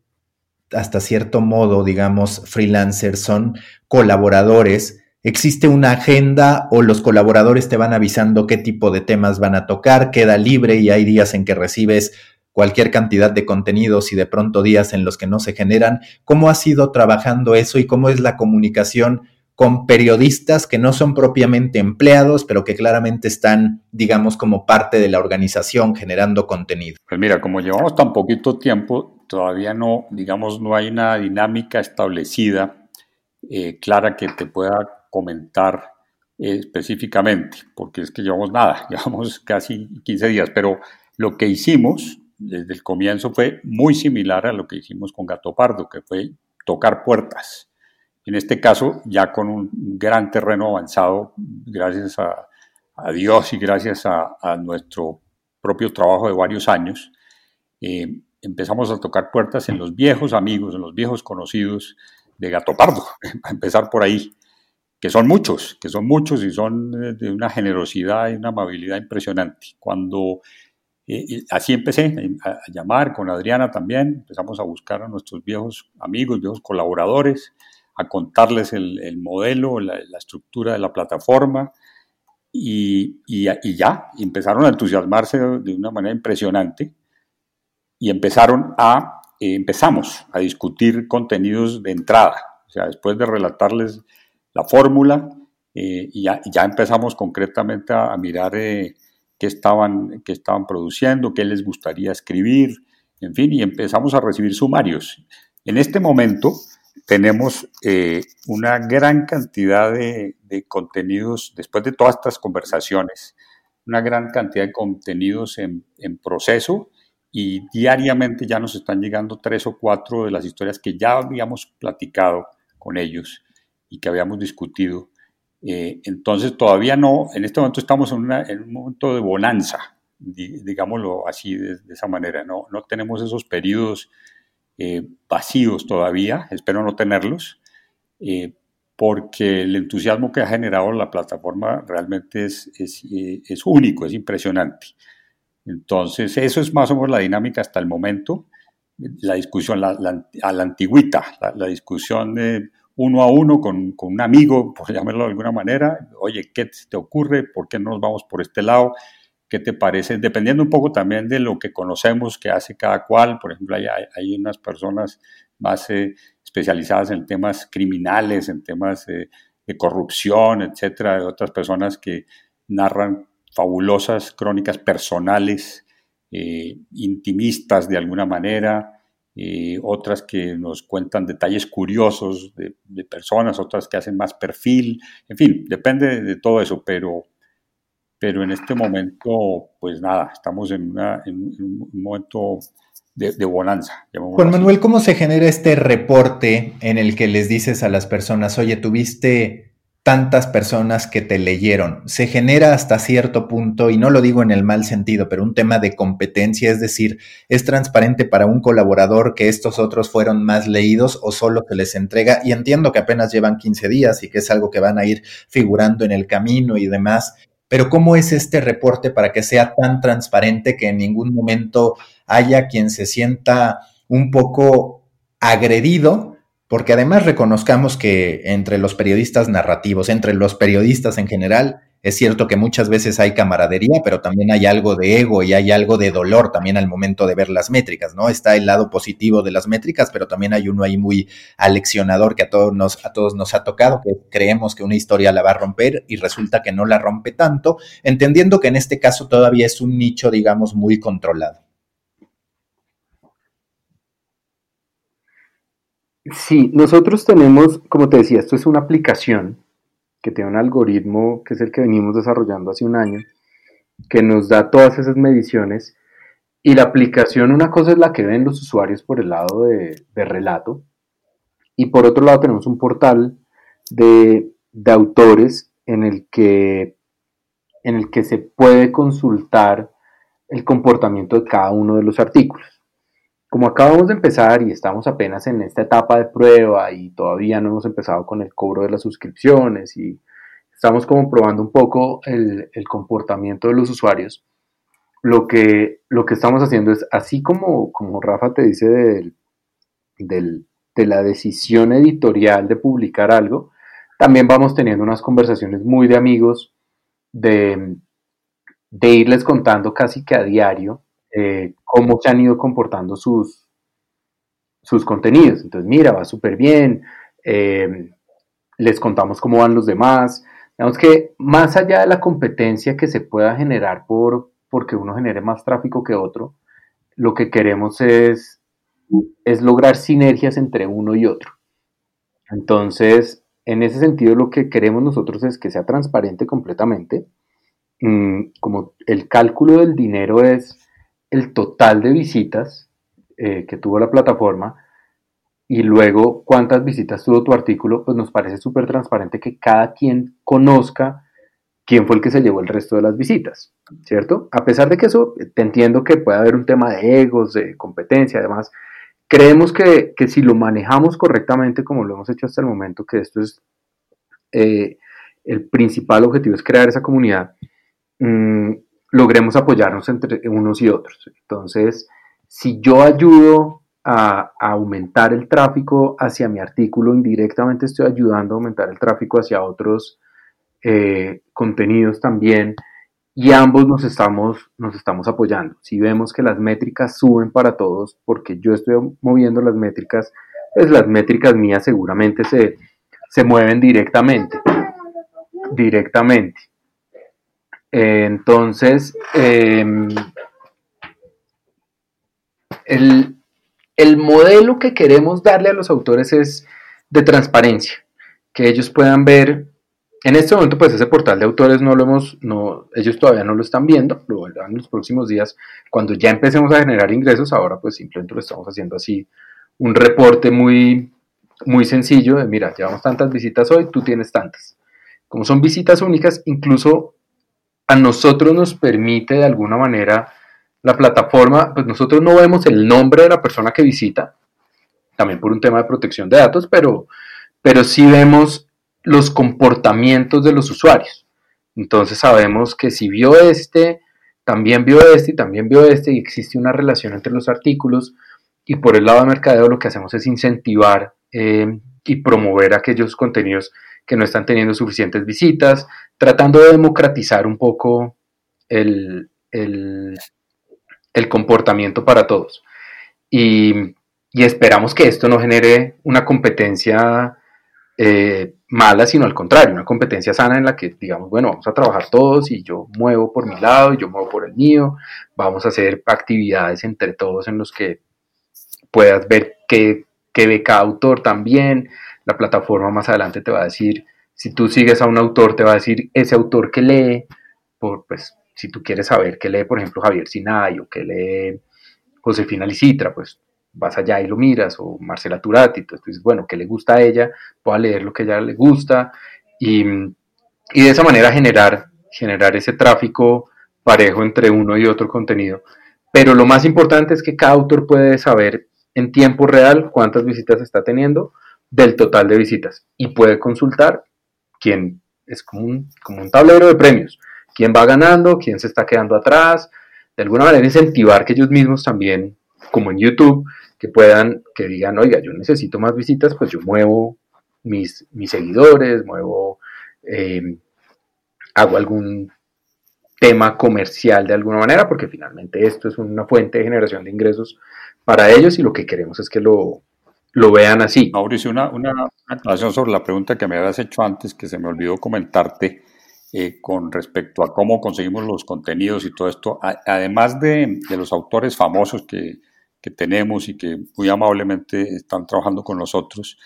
hasta cierto modo, digamos, freelancers, son colaboradores, existe una agenda o los colaboradores te van avisando qué tipo de temas van a tocar, queda libre y hay días en que recibes cualquier cantidad de contenidos y de pronto días en los que no se generan. ¿Cómo has ido trabajando eso y cómo es la comunicación con periodistas que no son propiamente empleados, pero que claramente están, digamos, como parte de la organización generando contenido. Pues mira, como llevamos tan poquito tiempo, todavía no, digamos, no hay una dinámica establecida, eh, clara, que te pueda comentar eh, específicamente, porque es que llevamos nada, <laughs> llevamos casi 15 días, pero lo que hicimos desde el comienzo fue muy similar a lo que hicimos con Gato Pardo, que fue tocar puertas. En este caso, ya con un gran terreno avanzado, gracias a, Dios y gracias a, nuestro propio trabajo de varios años, eh, empezamos a tocar puertas en los viejos amigos, en los viejos conocidos de Gato Pardo, <laughs> a empezar por ahí, que son muchos, que son muchos y son de una generosidad y una amabilidad impresionante. Cuando y así empecé a, llamar con Adriana también, empezamos a buscar a nuestros viejos amigos, viejos colaboradores, a contarles el, modelo, la, estructura de la plataforma y, y, ya, empezaron a entusiasmarse de una manera impresionante y empezaron a, eh, empezamos a discutir contenidos de entrada, o sea, después de relatarles la fórmula, eh, y, ya, empezamos concretamente a, mirar eh, qué, estaban, qué estaban produciendo, qué les gustaría escribir, en fin, y empezamos a recibir sumarios. En este momento tenemos eh, una gran cantidad de, contenidos, después de todas estas conversaciones, una gran cantidad de contenidos en, en, proceso y diariamente ya nos están llegando tres o cuatro de las historias que ya habíamos platicado con ellos y que habíamos discutido eh, entonces todavía no, en este momento estamos en, un momento de bonanza, digámoslo así de, esa manera, no, no tenemos esos periodos eh, vacíos todavía, espero no tenerlos, eh, porque el entusiasmo que ha generado la plataforma realmente es, es, es, único, es impresionante. Entonces, eso es más o menos la dinámica hasta el momento. La discusión la, a la antigüita, la, la discusión de uno a uno con, un amigo, <laughs> por llamarlo de alguna manera, oye, ¿qué te ocurre? ¿Por qué no nos vamos por este lado? ¿Qué te parece? Dependiendo un poco también de lo que conocemos que hace cada cual, por ejemplo, hay, hay unas personas más eh, especializadas en temas criminales, en temas de corrupción, etcétera, otras personas que narran fabulosas crónicas personales, eh, intimistas de alguna manera, eh, otras que nos cuentan detalles curiosos de, personas, otras que hacen más perfil, en fin, depende de, todo eso, pero, pero en este momento, pues nada, estamos en, un momento de, de bonanza. Juan Manuel, ¿cómo se genera este reporte en el que les dices a las personas, oye, tuviste tantas personas que te leyeron. Se genera hasta cierto punto, y no lo digo en el mal sentido, pero un tema de competencia, es decir, es transparente para un colaborador que estos otros fueron más leídos o solo que les entrega, y entiendo que apenas llevan 15 días y que es algo que van a ir figurando en el camino y demás, pero ¿cómo es este reporte para que sea tan transparente que en ningún momento haya quien se sienta un poco agredido porque además reconozcamos que entre los periodistas narrativos, entre los periodistas en general, es cierto que muchas veces hay camaradería, pero también hay algo de ego y hay algo de dolor también al momento de ver las métricas, ¿no? Está el lado positivo de las métricas, pero también hay uno ahí muy aleccionador que a todos nos, a todos nos ha tocado, que creemos que una historia la va a romper y resulta que no la rompe tanto, entendiendo que en este caso todavía es un nicho, digamos, muy controlado. Sí, nosotros tenemos, como te decía, esto es una aplicación que tiene un algoritmo que es el que venimos desarrollando hace un año, que nos da todas esas mediciones. Y la aplicación, una cosa es la que ven los usuarios por el lado de, relato, y por otro lado tenemos un portal de, de autores en el, que, en el que se puede consultar el comportamiento de cada uno de los artículos como acabamos de empezar y estamos apenas en esta etapa de prueba y todavía no hemos empezado con el cobro de las suscripciones y estamos como probando un poco el, comportamiento de los usuarios, lo que, lo que estamos haciendo es, así como, como Rafa te dice de la decisión editorial de publicar algo, también vamos teniendo unas conversaciones muy de amigos, de, de irles contando casi que a diario eh, cómo se han ido comportando sus, sus contenidos. Entonces, mira, va súper bien, eh, les contamos cómo van los demás. Digamos que más allá de la competencia que se pueda generar por porque uno genere más tráfico que otro, lo que queremos es, es lograr sinergias entre uno y otro. Entonces, en ese sentido, lo que queremos nosotros es que sea transparente completamente. Mm, como el cálculo del dinero es el total de visitas eh, que tuvo la plataforma y luego cuántas visitas tuvo tu artículo, pues nos parece súper transparente que cada quien conozca quién fue el que se llevó el resto de las visitas, ¿cierto? A pesar de que eso, te entiendo que puede haber un tema de egos, de competencia, además, creemos que, si lo manejamos correctamente, como lo hemos hecho hasta el momento, que esto es eh, el principal objetivo, es crear esa comunidad, mm, logremos apoyarnos entre unos y otros. Entonces, si yo ayudo a, aumentar el tráfico hacia mi artículo, indirectamente estoy ayudando a aumentar el tráfico hacia otros eh, contenidos también y ambos nos estamos, nos estamos apoyando. Si vemos que las métricas suben para todos, porque yo estoy moviendo las métricas, pues las métricas mías seguramente se, se mueven directamente. Directamente. Entonces, em, el, el modelo que queremos darle a los autores es de transparencia, que ellos puedan ver en este momento, pues ese portal de autores no lo hemos, no, ellos todavía no lo están viendo, lo verán en los próximos días, cuando ya empecemos a generar ingresos, ahora pues simplemente lo estamos haciendo así, un reporte muy, muy sencillo de, mira, llevamos tantas visitas hoy, tú tienes tantas. Como son visitas únicas, incluso a nosotros nos permite de alguna manera la plataforma, pues nosotros no vemos el nombre de la persona que visita, también por un tema de protección de datos, pero, pero sí vemos los comportamientos de los usuarios. Entonces sabemos que si vio este, también vio este y también vio este y existe una relación entre los artículos y por el lado de mercadeo lo que hacemos es incentivar eh, y promover aquellos contenidos que no están teniendo suficientes visitas, tratando de democratizar un poco el, el, comportamiento para todos. Y, y, esperamos que esto no genere una competencia eh, mala, sino al contrario, una competencia sana en la que digamos, bueno, vamos a trabajar todos y yo muevo por mi lado y yo muevo por el mío, vamos a hacer actividades entre todos en los que puedas ver qué, qué ve cada autor también, la plataforma más adelante te va a decir, si tú sigues a un autor, te va a decir ese autor que lee, por, pues si tú quieres saber qué lee, por ejemplo, Javier Sinay o qué lee Josefina Licitra, pues vas allá y lo miras, o Marcela Turati, entonces tú dices, bueno, ¿qué le gusta a ella? Puedo leer lo que a ella le gusta, y, y de esa manera generar, generar ese tráfico parejo entre uno y otro contenido. Pero lo más importante es que cada autor puede saber en tiempo real cuántas visitas está teniendo del total de visitas y puede consultar quién es como un, como un tablero de premios, quién va ganando, quién se está quedando atrás, de alguna manera incentivar que ellos mismos también, como en YouTube, que puedan, que digan, oiga, yo necesito más visitas, pues yo muevo mis, mis seguidores, muevo, em, hago algún tema comercial de alguna manera, porque finalmente esto es una fuente de generación de ingresos para ellos y lo que queremos es que lo, lo vean así. Mauricio, una, una, aclaración sobre la pregunta que me habías hecho antes, que se me olvidó comentarte. Eh, con respecto a cómo conseguimos los contenidos y todo esto, además de, de, los autores famosos que, que tenemos y que muy amablemente están trabajando con nosotros,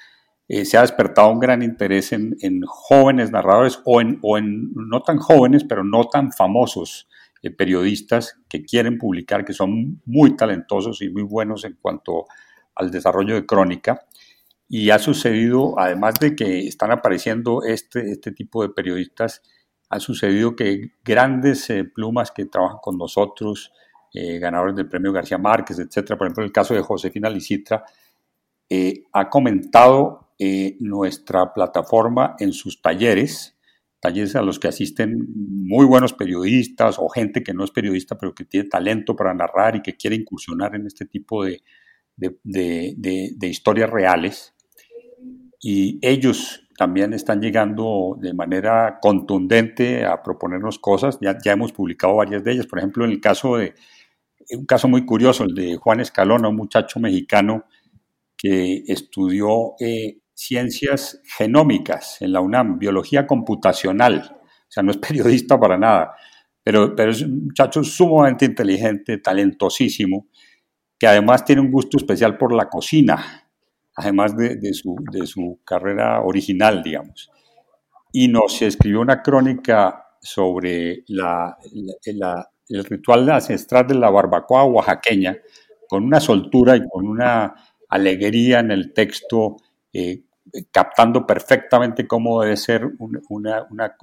eh, se ha despertado un gran interés en, jóvenes narradores o en, o en, no tan jóvenes, pero no tan famosos eh, periodistas que quieren publicar, que son muy talentosos y muy buenos en cuanto al desarrollo de crónica. Y ha sucedido, además de que están apareciendo este, este tipo de periodistas, ha sucedido que grandes eh, plumas que trabajan con nosotros, eh, ganadores del premio García Márquez, etcétera. Por ejemplo, el caso de Josefina Licitra, eh, ha comentado nuestra plataforma en sus talleres, talleres a los que asisten muy buenos periodistas o gente que no es periodista, pero que tiene talento para narrar y que quiere incursionar en este tipo de, de historias reales. Y ellos también están llegando de manera contundente a proponernos cosas. Ya, ya hemos publicado varias de ellas. Por ejemplo, en el caso de un caso muy curioso, el de Juan Escalona, un muchacho mexicano que estudió eh, ciencias genómicas en la UNAM, biología computacional, o sea, no es <laughs> periodista para nada, pero, pero es un muchacho sumamente inteligente, talentosísimo, que además tiene un gusto especial por la cocina, además de, de, su, de su carrera original, digamos. Y nos escribió una crónica sobre la, la, el ritual ancestral de la barbacoa oaxaqueña, con una soltura y con una alegría en el texto, eh, captando perfectamente cómo debe ser una,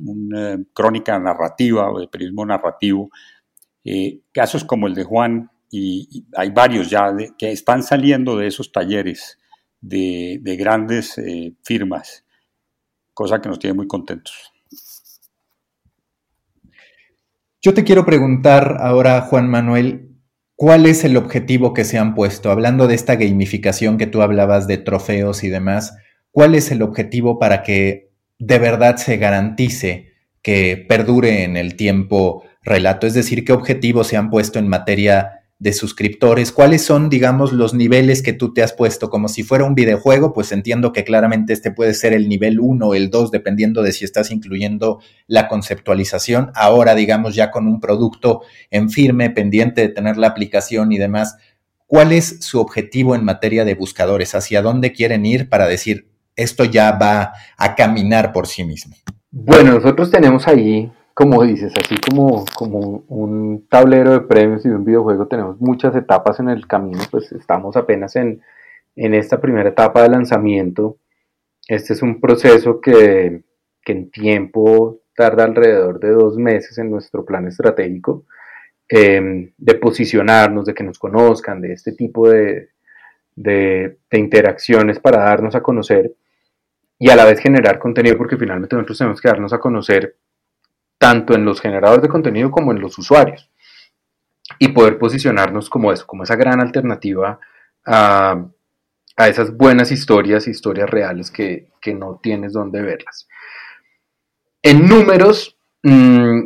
crónica narrativa o de periodismo narrativo. Eh, casos como el de Juan, y, hay varios ya que están saliendo de esos talleres de, grandes eh, firmas, cosa que nos tiene muy contentos. Yo te quiero preguntar ahora, Juan Manuel, ¿cuál es el objetivo que se han puesto? Hablando de esta gamificación que tú hablabas de trofeos y demás, ¿cuál es el objetivo para que de verdad se garantice que perdure en el tiempo relato? Es decir, ¿qué objetivos se han puesto en materia de suscriptores? ¿Cuáles son, digamos, los niveles que tú te has puesto? Como si fuera un videojuego, pues entiendo que claramente este puede ser el nivel 1 o el 2, dependiendo de si estás incluyendo la conceptualización. Ahora, digamos, ya con un producto en firme, pendiente de tener la aplicación y demás. ¿Cuál es su objetivo en materia de buscadores? ¿Hacia dónde quieren ir para decir esto ya va a caminar por sí mismo? Bueno, nosotros tenemos ahí como dices, así como, como un tablero de premios y un videojuego, tenemos muchas etapas en el camino, pues estamos apenas en, esta primera etapa de lanzamiento. Este es un proceso que, en tiempo tarda alrededor de dos meses en nuestro plan estratégico, em, de posicionarnos, de que nos conozcan, de este tipo de, de interacciones para darnos a conocer y a la vez generar contenido, porque finalmente nosotros tenemos que darnos a conocer tanto en los generadores de contenido como en los usuarios. Y poder posicionarnos como eso, como esa gran alternativa a, esas buenas historias, historias reales que, no tienes donde verlas. En números, mm,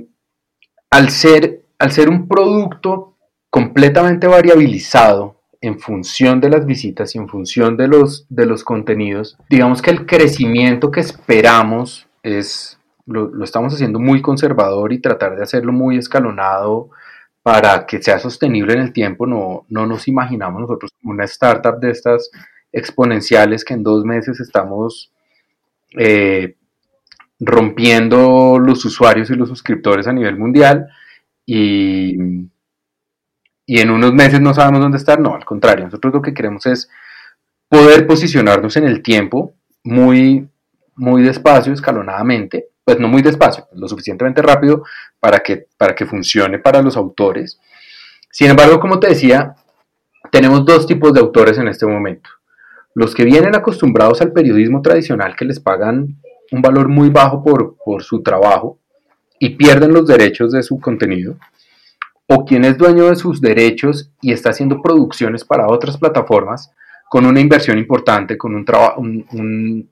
al, ser, al ser un producto completamente variabilizado en función de las visitas y en función de los, de los contenidos, digamos que el crecimiento que esperamos es lo, estamos haciendo muy conservador y tratar de hacerlo muy escalonado para que sea sostenible en el tiempo. No, no nos imaginamos nosotros una startup de estas exponenciales que en dos meses estamos eh, rompiendo los usuarios y los suscriptores a nivel mundial y, y en unos meses no sabemos dónde estar. No, al contrario, nosotros lo que queremos es poder posicionarnos en el tiempo muy, muy despacio, escalonadamente, pues no muy despacio, lo suficientemente rápido para que, para que funcione para los autores. Sin embargo, como te decía, tenemos dos tipos de autores en este momento. Los que vienen acostumbrados al periodismo tradicional que les pagan un valor muy bajo por, por su trabajo y pierden los derechos de su contenido, o quien es dueño de sus derechos y está haciendo producciones para otras plataformas con una inversión importante, con un, un, un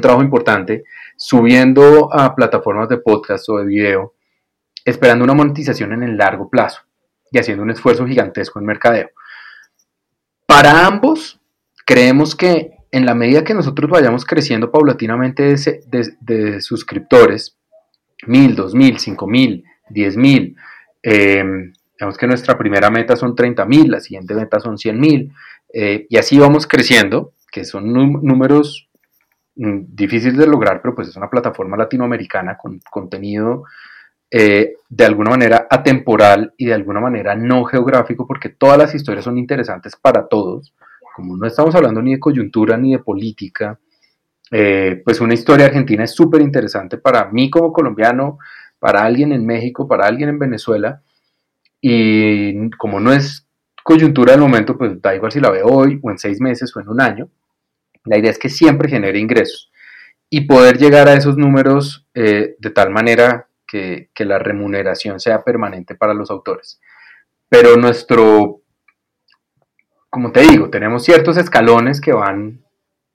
trabajo importante, subiendo a plataformas de podcast o de video, esperando una monetización en el largo plazo y haciendo un esfuerzo gigantesco en mercadeo. Para ambos, creemos que en la medida que nosotros vayamos creciendo paulatinamente de, suscriptores, mil, dos mil, cinco mil, diez mil, eh, digamos que nuestra primera meta son 30 mil, la siguiente meta son 100 mil, eh, y así vamos creciendo, que son números difícil de lograr, pero pues es una plataforma latinoamericana con contenido eh, de alguna manera atemporal y de alguna manera no geográfico, porque todas las historias son interesantes para todos. Como no estamos hablando ni de coyuntura ni de política, eh, pues una historia argentina es súper interesante para mí como colombiano, para alguien en México, para alguien en Venezuela. Y como no es coyuntura del momento, pues da igual si la veo hoy o en seis meses o en un año. La idea es que siempre genere ingresos y poder llegar a esos números eh, de tal manera que, la remuneración sea permanente para los autores. Pero nuestro, como te digo, tenemos ciertos escalones que van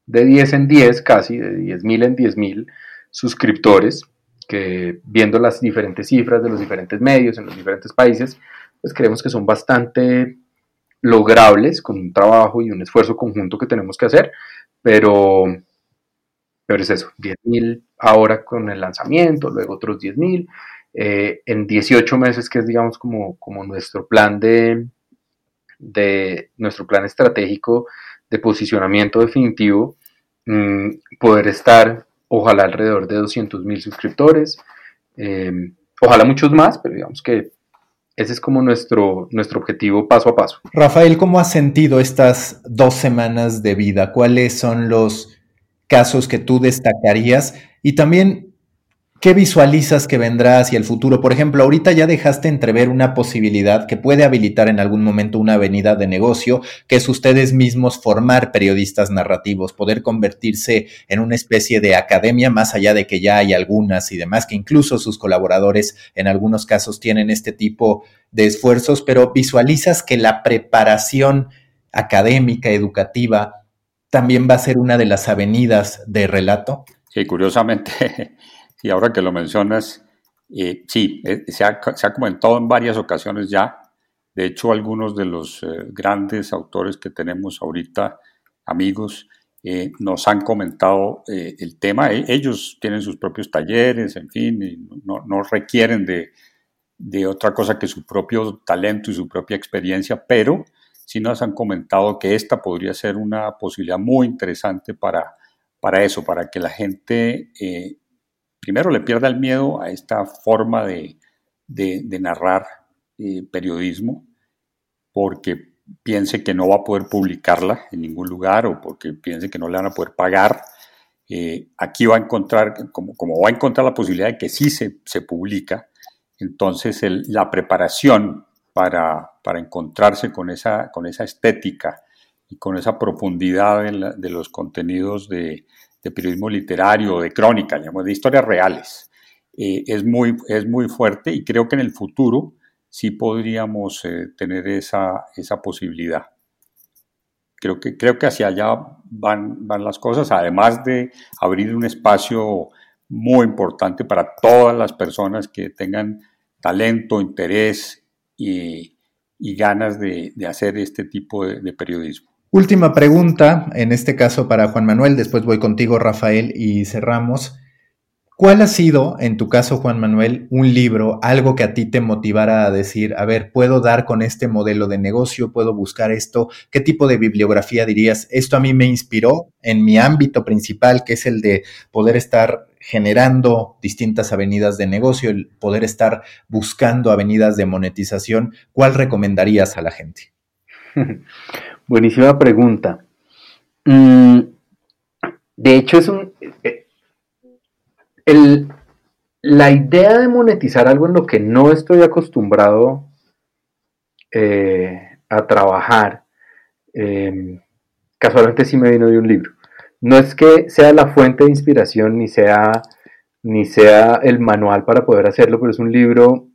de 10 en 10, casi de 10.000 en 10.000 suscriptores, que viendo las diferentes cifras de los diferentes medios en los diferentes países, pues creemos que son bastante logrables con un trabajo y un esfuerzo conjunto que tenemos que hacer, pero, pero es eso, 10.000 ahora con el lanzamiento, luego otros 10.000, eh, en 18 meses, que es digamos como, como nuestro plan de, de nuestro plan estratégico de posicionamiento definitivo, mm, poder estar ojalá alrededor de 200.000 suscriptores, eh, ojalá muchos más, pero digamos que ese es como nuestro, nuestro objetivo paso a paso. Rafael, ¿cómo has sentido estas dos semanas de vida? ¿Cuáles son los casos que tú destacarías? Y también, ¿Qué visualizas que vendrá hacia el futuro? Por ejemplo, ahorita ya dejaste entrever una posibilidad que puede habilitar en algún momento una avenida de negocio, que es ustedes mismos formar periodistas narrativos, poder convertirse en una especie de academia, más allá de que ya hay algunas y demás, que incluso sus colaboradores en algunos casos tienen este tipo de esfuerzos, pero visualizas que la preparación académica, educativa, también va a ser una de las avenidas de relato. Sí, curiosamente Y ahora que lo mencionas, eh, sí, eh, se, ha, comentado en varias ocasiones ya. De hecho, algunos de los eh, grandes autores que tenemos ahorita, amigos, nos han comentado el tema. E, ellos tienen sus propios talleres, en fin, y no, no requieren de, de, otra cosa que su propio talento y su propia experiencia, pero sí nos han comentado que esta podría ser una posibilidad muy interesante para, para eso, para que la gente primero le pierda el miedo a esta forma de, narrar eh, periodismo, porque piense que no va a poder publicarla en ningún lugar o porque piense que no le van a poder pagar. Eh, aquí va a encontrar, como, va a encontrar la posibilidad de que sí se, publica, entonces la preparación para, encontrarse con esa estética y con esa profundidad de los contenidos de, de periodismo literario, de crónica, digamos, de historias reales. Eh, es, muy, es muy fuerte y creo que en el futuro sí podríamos eh, tener esa, esa posibilidad. Creo que, creo que hacia allá van, van las cosas, además de abrir un espacio muy importante para todas las personas que tengan talento, interés y, y ganas de, de, hacer este tipo de periodismo. Última pregunta, en este caso para Juan Manuel, después voy contigo Rafael y cerramos. ¿Cuál ha sido, en tu caso Juan Manuel, un libro, algo que a ti te motivara a decir, a ver, puedo dar con este modelo de negocio, puedo buscar esto? ¿Qué tipo de bibliografía dirías? Esto a mí me inspiró en mi ámbito principal, que es el de poder estar generando distintas avenidas de negocio, el poder estar buscando avenidas de monetización. ¿Cuál recomendarías a la gente? <laughs> Buenísima pregunta. Mm, de hecho, es un. Eh, la idea de monetizar algo en lo que no estoy acostumbrado eh, a trabajar, em, casualmente sí me vino de un libro. No es que sea la fuente de inspiración ni sea, ni sea el manual para poder hacerlo, pero es un libro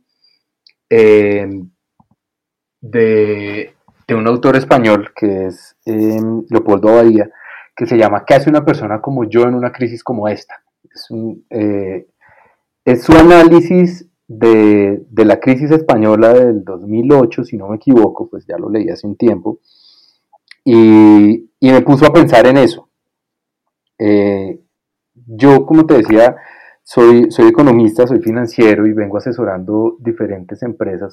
em, de de un autor español que es em, Leopoldo Abadía, que se llama ¿Qué hace una persona como yo en una crisis como esta? Es, eh, su análisis de, la crisis española del 2008, si no me equivoco, pues ya lo leí hace un tiempo, y, me puso a pensar en eso. Eh, yo, como te decía, soy, soy economista, soy financiero y vengo asesorando diferentes empresas